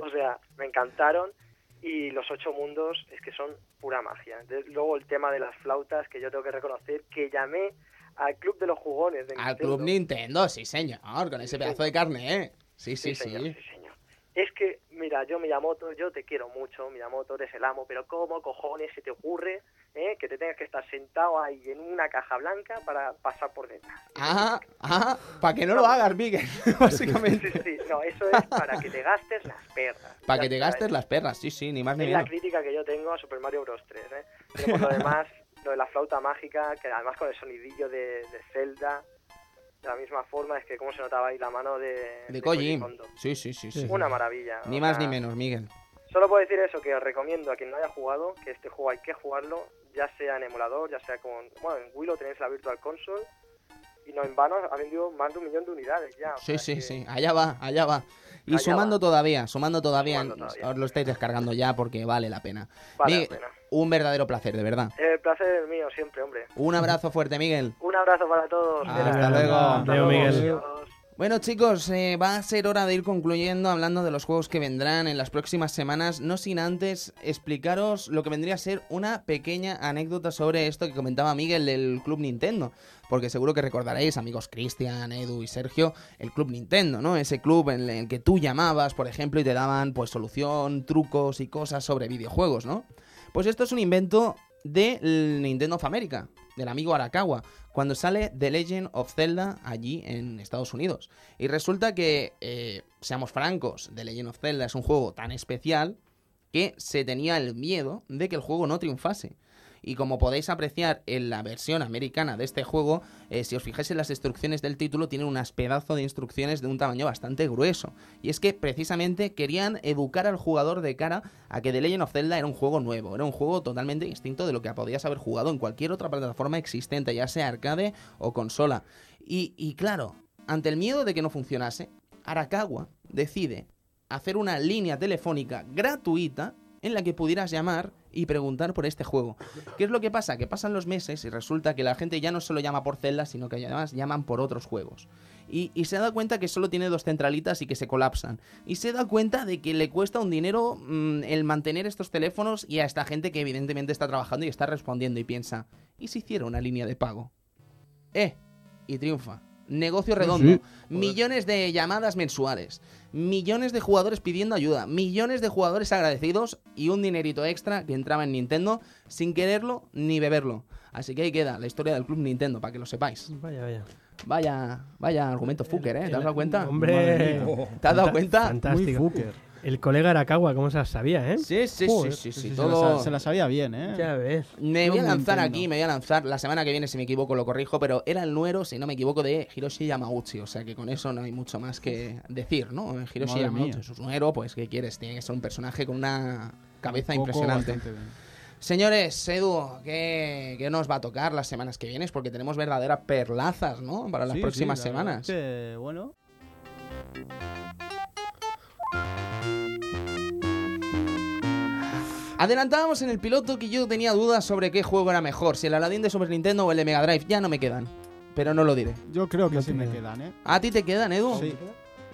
O sea, me encantaron. Y los ocho mundos es que son pura magia. De- luego el tema de las flautas, que yo tengo que reconocer que llamé al Club de los Jugones de Al Nintendo. Club Nintendo, sí señor, con ese Sí, pedazo de carne, ¿eh? Sí, sí, sí. señor, sí, señor. Es que, mira, yo Miyamoto, yo te quiero mucho, Miyamoto eres el amo, pero ¿cómo cojones se te ocurre eh, que te tengas que estar sentado ahí en una caja blanca para pasar por detrás? Ah, ah, para que no lo hagas, Miguel, básicamente. Sí, sí, no, eso es para que te gastes las perras. Para que te gastes es- las perras, sí, sí, ni más ni Es la menos. crítica que yo tengo a Super Mario Bros. 3, ¿eh? Pero por lo demás, lo de la flauta mágica, que además con el sonidillo de, de Zelda, la misma forma, es que cómo se notaba ahí la mano de, De Koji. Kondo. Sí, sí, sí, sí. Una maravilla. Ni más sea, ni menos, Miguel. Solo puedo decir eso, que os recomiendo a quien no haya jugado, que este juego hay que jugarlo, ya sea en emulador, ya sea con... Bueno, en Wii lo tenéis la Virtual Console, y no en vano ha vendido más de un millón de unidades ya. Sí, sí, que- sí. Allá va, allá va. Y Allá sumando va. todavía, sumando todavía, Sumando todavía. os lo estáis descargando ya porque vale la pena. Vale la Miguel, pena. un verdadero placer, de verdad. El placer es mío siempre, hombre. Un abrazo fuerte, Miguel. Un abrazo para todos. Hasta luego. Hasta luego, Miguel. Adiós. Bueno chicos, eh, va a ser hora de ir concluyendo hablando de los juegos que vendrán en las próximas semanas, no sin antes explicaros lo que vendría a ser una pequeña anécdota sobre esto que comentaba Miguel del Club Nintendo, porque seguro que recordaréis, amigos Cristian, Edu y Sergio, el Club Nintendo, ¿no? Ese club en el que tú llamabas, por ejemplo, y te daban pues solución, trucos y cosas sobre videojuegos, ¿no? Pues esto es un invento del Nintendo of America, del amigo Arakawa, cuando sale The Legend of Zelda allí en Estados Unidos. Y resulta que, eh, seamos francos, The Legend of Zelda es un juego tan especial que se tenía el miedo de que el juego no triunfase. Y como podéis apreciar en la versión americana de este juego, eh, si os fijáis en las instrucciones del título, tienen unas pedazos de instrucciones de un tamaño bastante grueso. Y es que precisamente querían educar al jugador de cara a que The Legend of Zelda era un juego nuevo, era un juego totalmente distinto de lo que podías haber jugado en cualquier otra plataforma existente, ya sea arcade o consola. Y, y claro, ante el miedo de que no funcionase, Arakawa decide hacer una línea telefónica gratuita en la que pudieras llamar y preguntar por este juego. ¿Qué es lo que pasa? Que pasan los meses y resulta que la gente ya no solo llama por Zelda, sino que además llaman por otros juegos. Y, se da cuenta que solo tiene dos centralitas y que se colapsan. Y se da cuenta de que le cuesta un dinero mm, el mantener estos teléfonos y a esta gente que evidentemente está trabajando y está respondiendo y piensa, ¿y si hiciera una línea de pago? Eh, y triunfa. Negocio redondo. sí. Millones de llamadas mensuales. Millones de jugadores pidiendo ayuda. Millones de jugadores agradecidos y un dinerito extra que entraba en Nintendo sin quererlo ni beberlo. Así que ahí queda la historia del Club Nintendo, para que lo sepáis. Vaya, vaya. Vaya, vaya argumento fucker, ¿eh? ¿Te has dado cuenta? Hombre, ¿Te has dado cuenta? Muy Fantástico. fucker. El colega Arakawa, ¿cómo se las sabía, eh? Sí, sí, Joder, sí, sí, sí, se, todo... la, se la sabía bien, ¿eh? Ya ves. Me voy a lanzar aquí, me voy a lanzar. La semana que viene, si me equivoco, lo corrijo, pero era el nuero, si no me equivoco, de Hiroshi Yamauchi. O sea que con eso no hay mucho más que decir, ¿no? Hiroshi Madre Yamauchi es un nuero, pues, ¿qué quieres? Tiene que ser un personaje con una cabeza Un impresionante. bien. Señores, Edu, ¿qué, qué nos va a tocar las semanas que vienes? Porque tenemos verdaderas perlazas, ¿no? Para las Sí, próximas sí, la semanas. que, bueno, Adelantábamos en el piloto que yo tenía dudas sobre qué juego era mejor, si el Aladdin de Super Nintendo o el de Mega Drive. Ya no me quedan, pero no lo diré. yo creo que No sí me quedan, ¿eh? ¿A ti te quedan, Edu? Sí.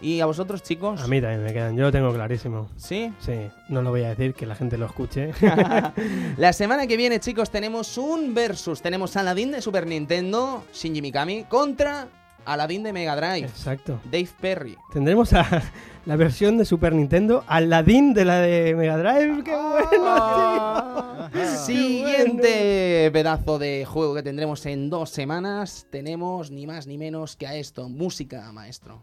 ¿Y a vosotros, chicos? A mí también me quedan. Yo lo tengo clarísimo. ¿Sí? Sí, no lo voy a decir, que la gente lo escuche. La semana que viene, chicos, tenemos un versus. Tenemos Aladdin de Super Nintendo, Shinji Mikami, contra Aladdin de Mega Drive, Exacto. Dave Perry. Tendremos a la versión de Super Nintendo, Aladdin de la de Mega Drive. ¡Qué Ah. bueno! Siguiente pedazo de juego que tendremos en dos semanas. Tenemos ni más ni menos que a esto. Música, maestro.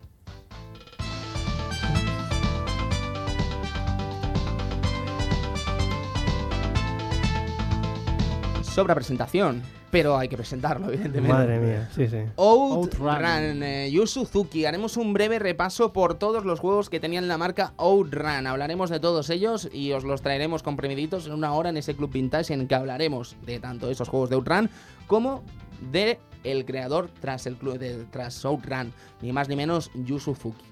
sobra presentación, pero hay que presentarlo, evidentemente. Madre mía, sí, sí. Outrun, Outrun. eh, Yu Suzuki. Haremos un breve repaso por todos los juegos que tenían la marca Outrun. Hablaremos de todos ellos y os los traeremos comprimiditos en una hora en ese Club Vintage en que hablaremos de tanto esos juegos de Outrun como de el creador tras el club de tras Outrun, ni más ni menos Yu Suzuki.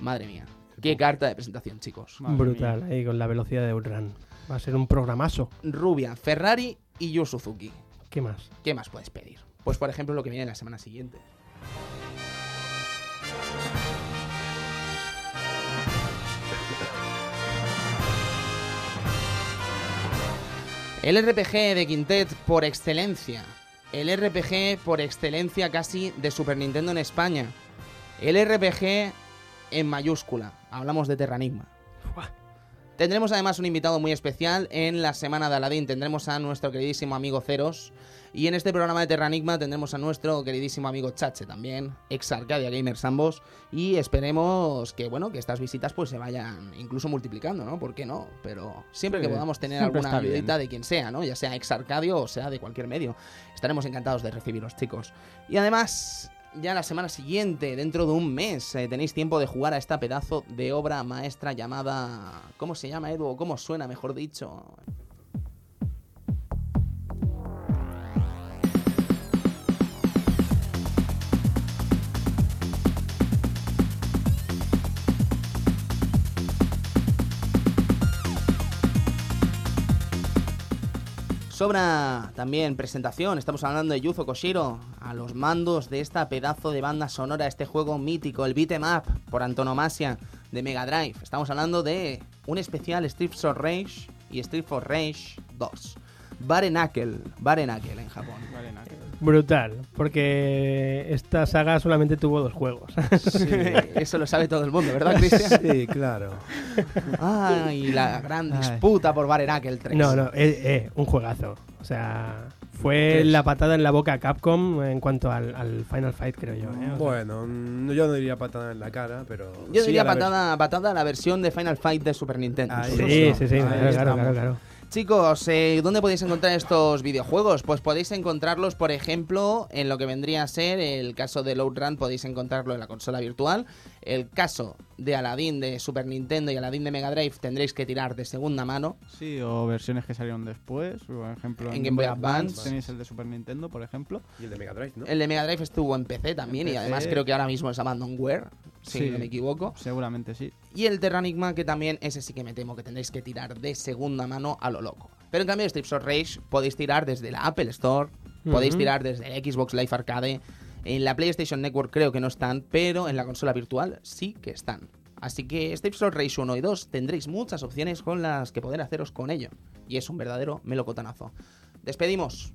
Madre mía, qué carta de presentación, chicos. Madre Brutal, ahí con la velocidad de Outrun. Va a ser un programazo. Rubia, Ferrari y Yu Suzuki. ¿Qué más? ¿Qué más puedes pedir? Pues por ejemplo lo que viene la semana siguiente. El RPG de Quintet por excelencia. El RPG por excelencia casi de Super Nintendo en España. El RPG en mayúscula. Hablamos de Terranigma. Tendremos además un invitado muy especial en la semana de Aladdin. Tendremos a nuestro queridísimo amigo Ceros. Y en este programa de Terranigma tendremos a nuestro queridísimo amigo Chache también, ex Arcadia Gamers ambos. Y esperemos que, bueno, que estas visitas pues se vayan incluso multiplicando, ¿no? ¿Por qué no? Pero siempre que podamos tener siempre alguna ayudita de quien sea, ¿no? Ya sea ex Arcadio o sea de cualquier medio. Estaremos encantados de recibiros, chicos. Y además, ya la semana siguiente, dentro de un mes, eh, tenéis tiempo de jugar a esta pedazo de obra maestra llamada... ¿Cómo se llama, Edu? ¿O ¿Cómo suena, mejor dicho? Sobra también presentación, estamos hablando de Yuzo Koshiro, a los mandos de esta pedazo de banda sonora, este juego mítico, el beat'em up por antonomasia de Mega Drive. Estamos hablando de un especial Street for Rage y Street for Rage 2. Bare Knuckle, Bare Knuckle en Japón. Nada. Brutal, porque esta saga solamente tuvo dos juegos. Eso lo sabe todo el mundo, ¿verdad, Cristian? Sí, claro. Ay, la gran Ay. disputa por Bare Knuckle 3. no, no, eh, eh, un juegazo. O sea, fue Tres. la patada en la boca a Capcom en cuanto al, al Final Fight, creo yo. ¿eh? Sea, Bueno, mm, yo no diría patada en la cara, pero. Yo sí diría a patada, patada a la versión de Final Fight de Super Nintendo. Ahí Sí, sí, sí, claro, claro, claro, claro. Chicos, eh, ¿dónde podéis encontrar estos videojuegos? Pues podéis encontrarlos, por ejemplo, en lo que vendría a ser el caso de Load Run, podéis encontrarlo en la consola virtual. El caso de Aladdin de Super Nintendo y Aladdin de Mega Drive tendréis que tirar de segunda mano. Sí, o versiones que salieron después. Por ejemplo, En Game Boy Advance. tenéis el de Super Nintendo, por ejemplo. Y el de Mega Drive, ¿no? El de Mega Drive estuvo en PC también En y PC. además creo que ahora mismo es Abandonware, si Sí. no me equivoco. Seguramente sí. Y el Terranigma, que también ese sí que me temo que tendréis que tirar de segunda mano a lo loco. Pero en cambio, Strips of Rage podéis tirar desde la Apple Store, podéis tirar desde el Xbox Live Arcade. En la PlayStation Network creo que no están, pero en la consola virtual sí que están. Así que Strips of Rage 1 y 2 tendréis muchas opciones con las que poder haceros con ello. Y es un verdadero melocotanazo. Despedimos.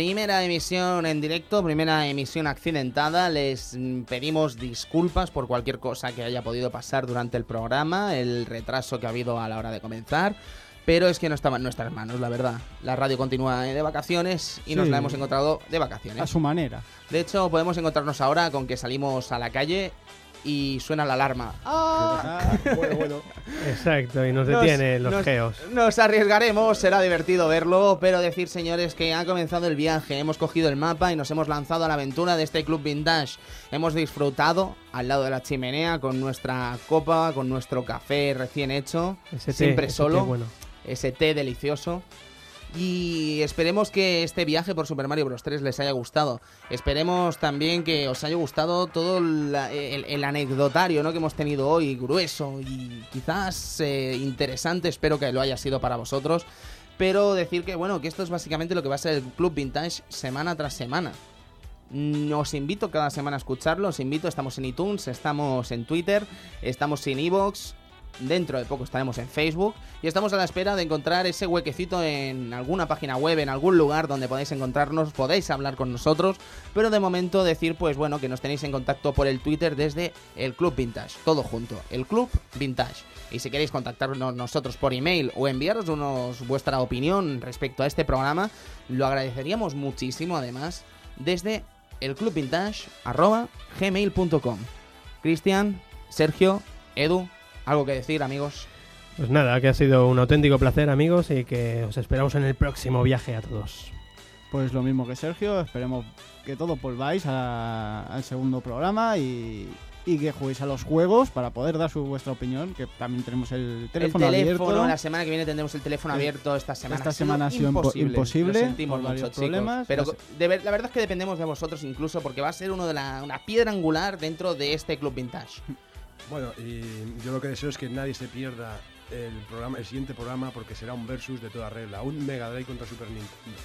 Primera emisión en directo, primera emisión accidentada. Les mm, pedimos disculpas por cualquier cosa que haya podido pasar durante el programa, el retraso que ha habido a la hora de comenzar. Pero es que no estaba en nuestras manos, la verdad. La radio continúa eh, de vacaciones y nos la hemos encontrado de A vacaciones. su manera. De hecho, podemos encontrarnos ahora con que salimos a la calle y suena la alarma. Ah, bueno, bueno. Exacto, y nos Nos- detiene los nos- geos. Nos arriesgaremos, será divertido verlo, pero decir, señores, que ha comenzado el viaje. Hemos cogido el mapa y nos hemos lanzado a la aventura de este club vintage. Hemos disfrutado al lado de la chimenea con nuestra copa, con nuestro café recién hecho, Ese té, siempre ese té solo, bueno. ese té delicioso. Y esperemos que este viaje por Super Mario Bros. 3 les haya gustado. Esperemos también que os haya gustado todo el, el anecdotario ¿no? que hemos tenido hoy, grueso y quizás eh, interesante. Espero que lo haya sido para vosotros. Pero decir que, bueno, que esto es básicamente lo que va a ser el Club Vintage semana tras semana. Mm, Os invito cada semana a escucharlo, os invito, estamos en iTunes, estamos en Twitter, estamos en Evox, dentro de poco estaremos en Facebook y estamos a la espera de encontrar ese huequecito en alguna página web, en algún lugar donde podáis encontrarnos, podéis hablar con nosotros, pero de momento decir pues bueno que nos tenéis en contacto por el Twitter desde el Club Vintage, todo junto, el Club Vintage. Y si queréis contactarnos nosotros por email o enviaros unos, vuestra opinión respecto a este programa, lo agradeceríamos muchísimo además desde el Club Vintage arroba gmail.com. Cristian, Sergio, Edu, algo que decir amigos. Pues nada, que ha sido un auténtico placer, amigos, y que os esperamos en el próximo viaje a todos. Pues lo mismo que Sergio, esperemos que todos volváis a- al segundo programa y, y que juguéis a los juegos para poder dar su vuestra opinión, que también tenemos el teléfono, el teléfono, abierto. la semana que viene tendremos el teléfono abierto. Esta semana, esta ha sido semana ha sido impo- imposible. imposible Lo sentimos mucho, chicos. problemas. Pero Pues- de ver- la verdad es que dependemos de vosotros incluso porque va a ser uno de la, una piedra angular dentro de este Club Vintage. Bueno, y yo lo que deseo es que nadie se pierda el programa, el siguiente programa, porque será un versus de toda regla, un Mega Drive contra Super Nintendo.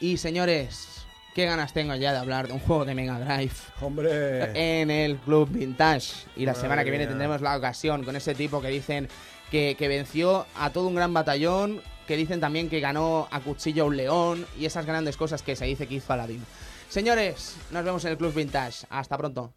Y señores, qué ganas tengo ya de hablar de un juego de Mega Drive. ¡Hombre! en el Club Vintage. Y la Madre semana que viene mía. tendremos la ocasión con ese tipo que dicen que, que venció a todo un gran batallón, que dicen también que ganó a cuchillo a un león y esas grandes cosas que se dice que hizo Aladdin. Señores, nos vemos en el Club Vintage. Hasta pronto.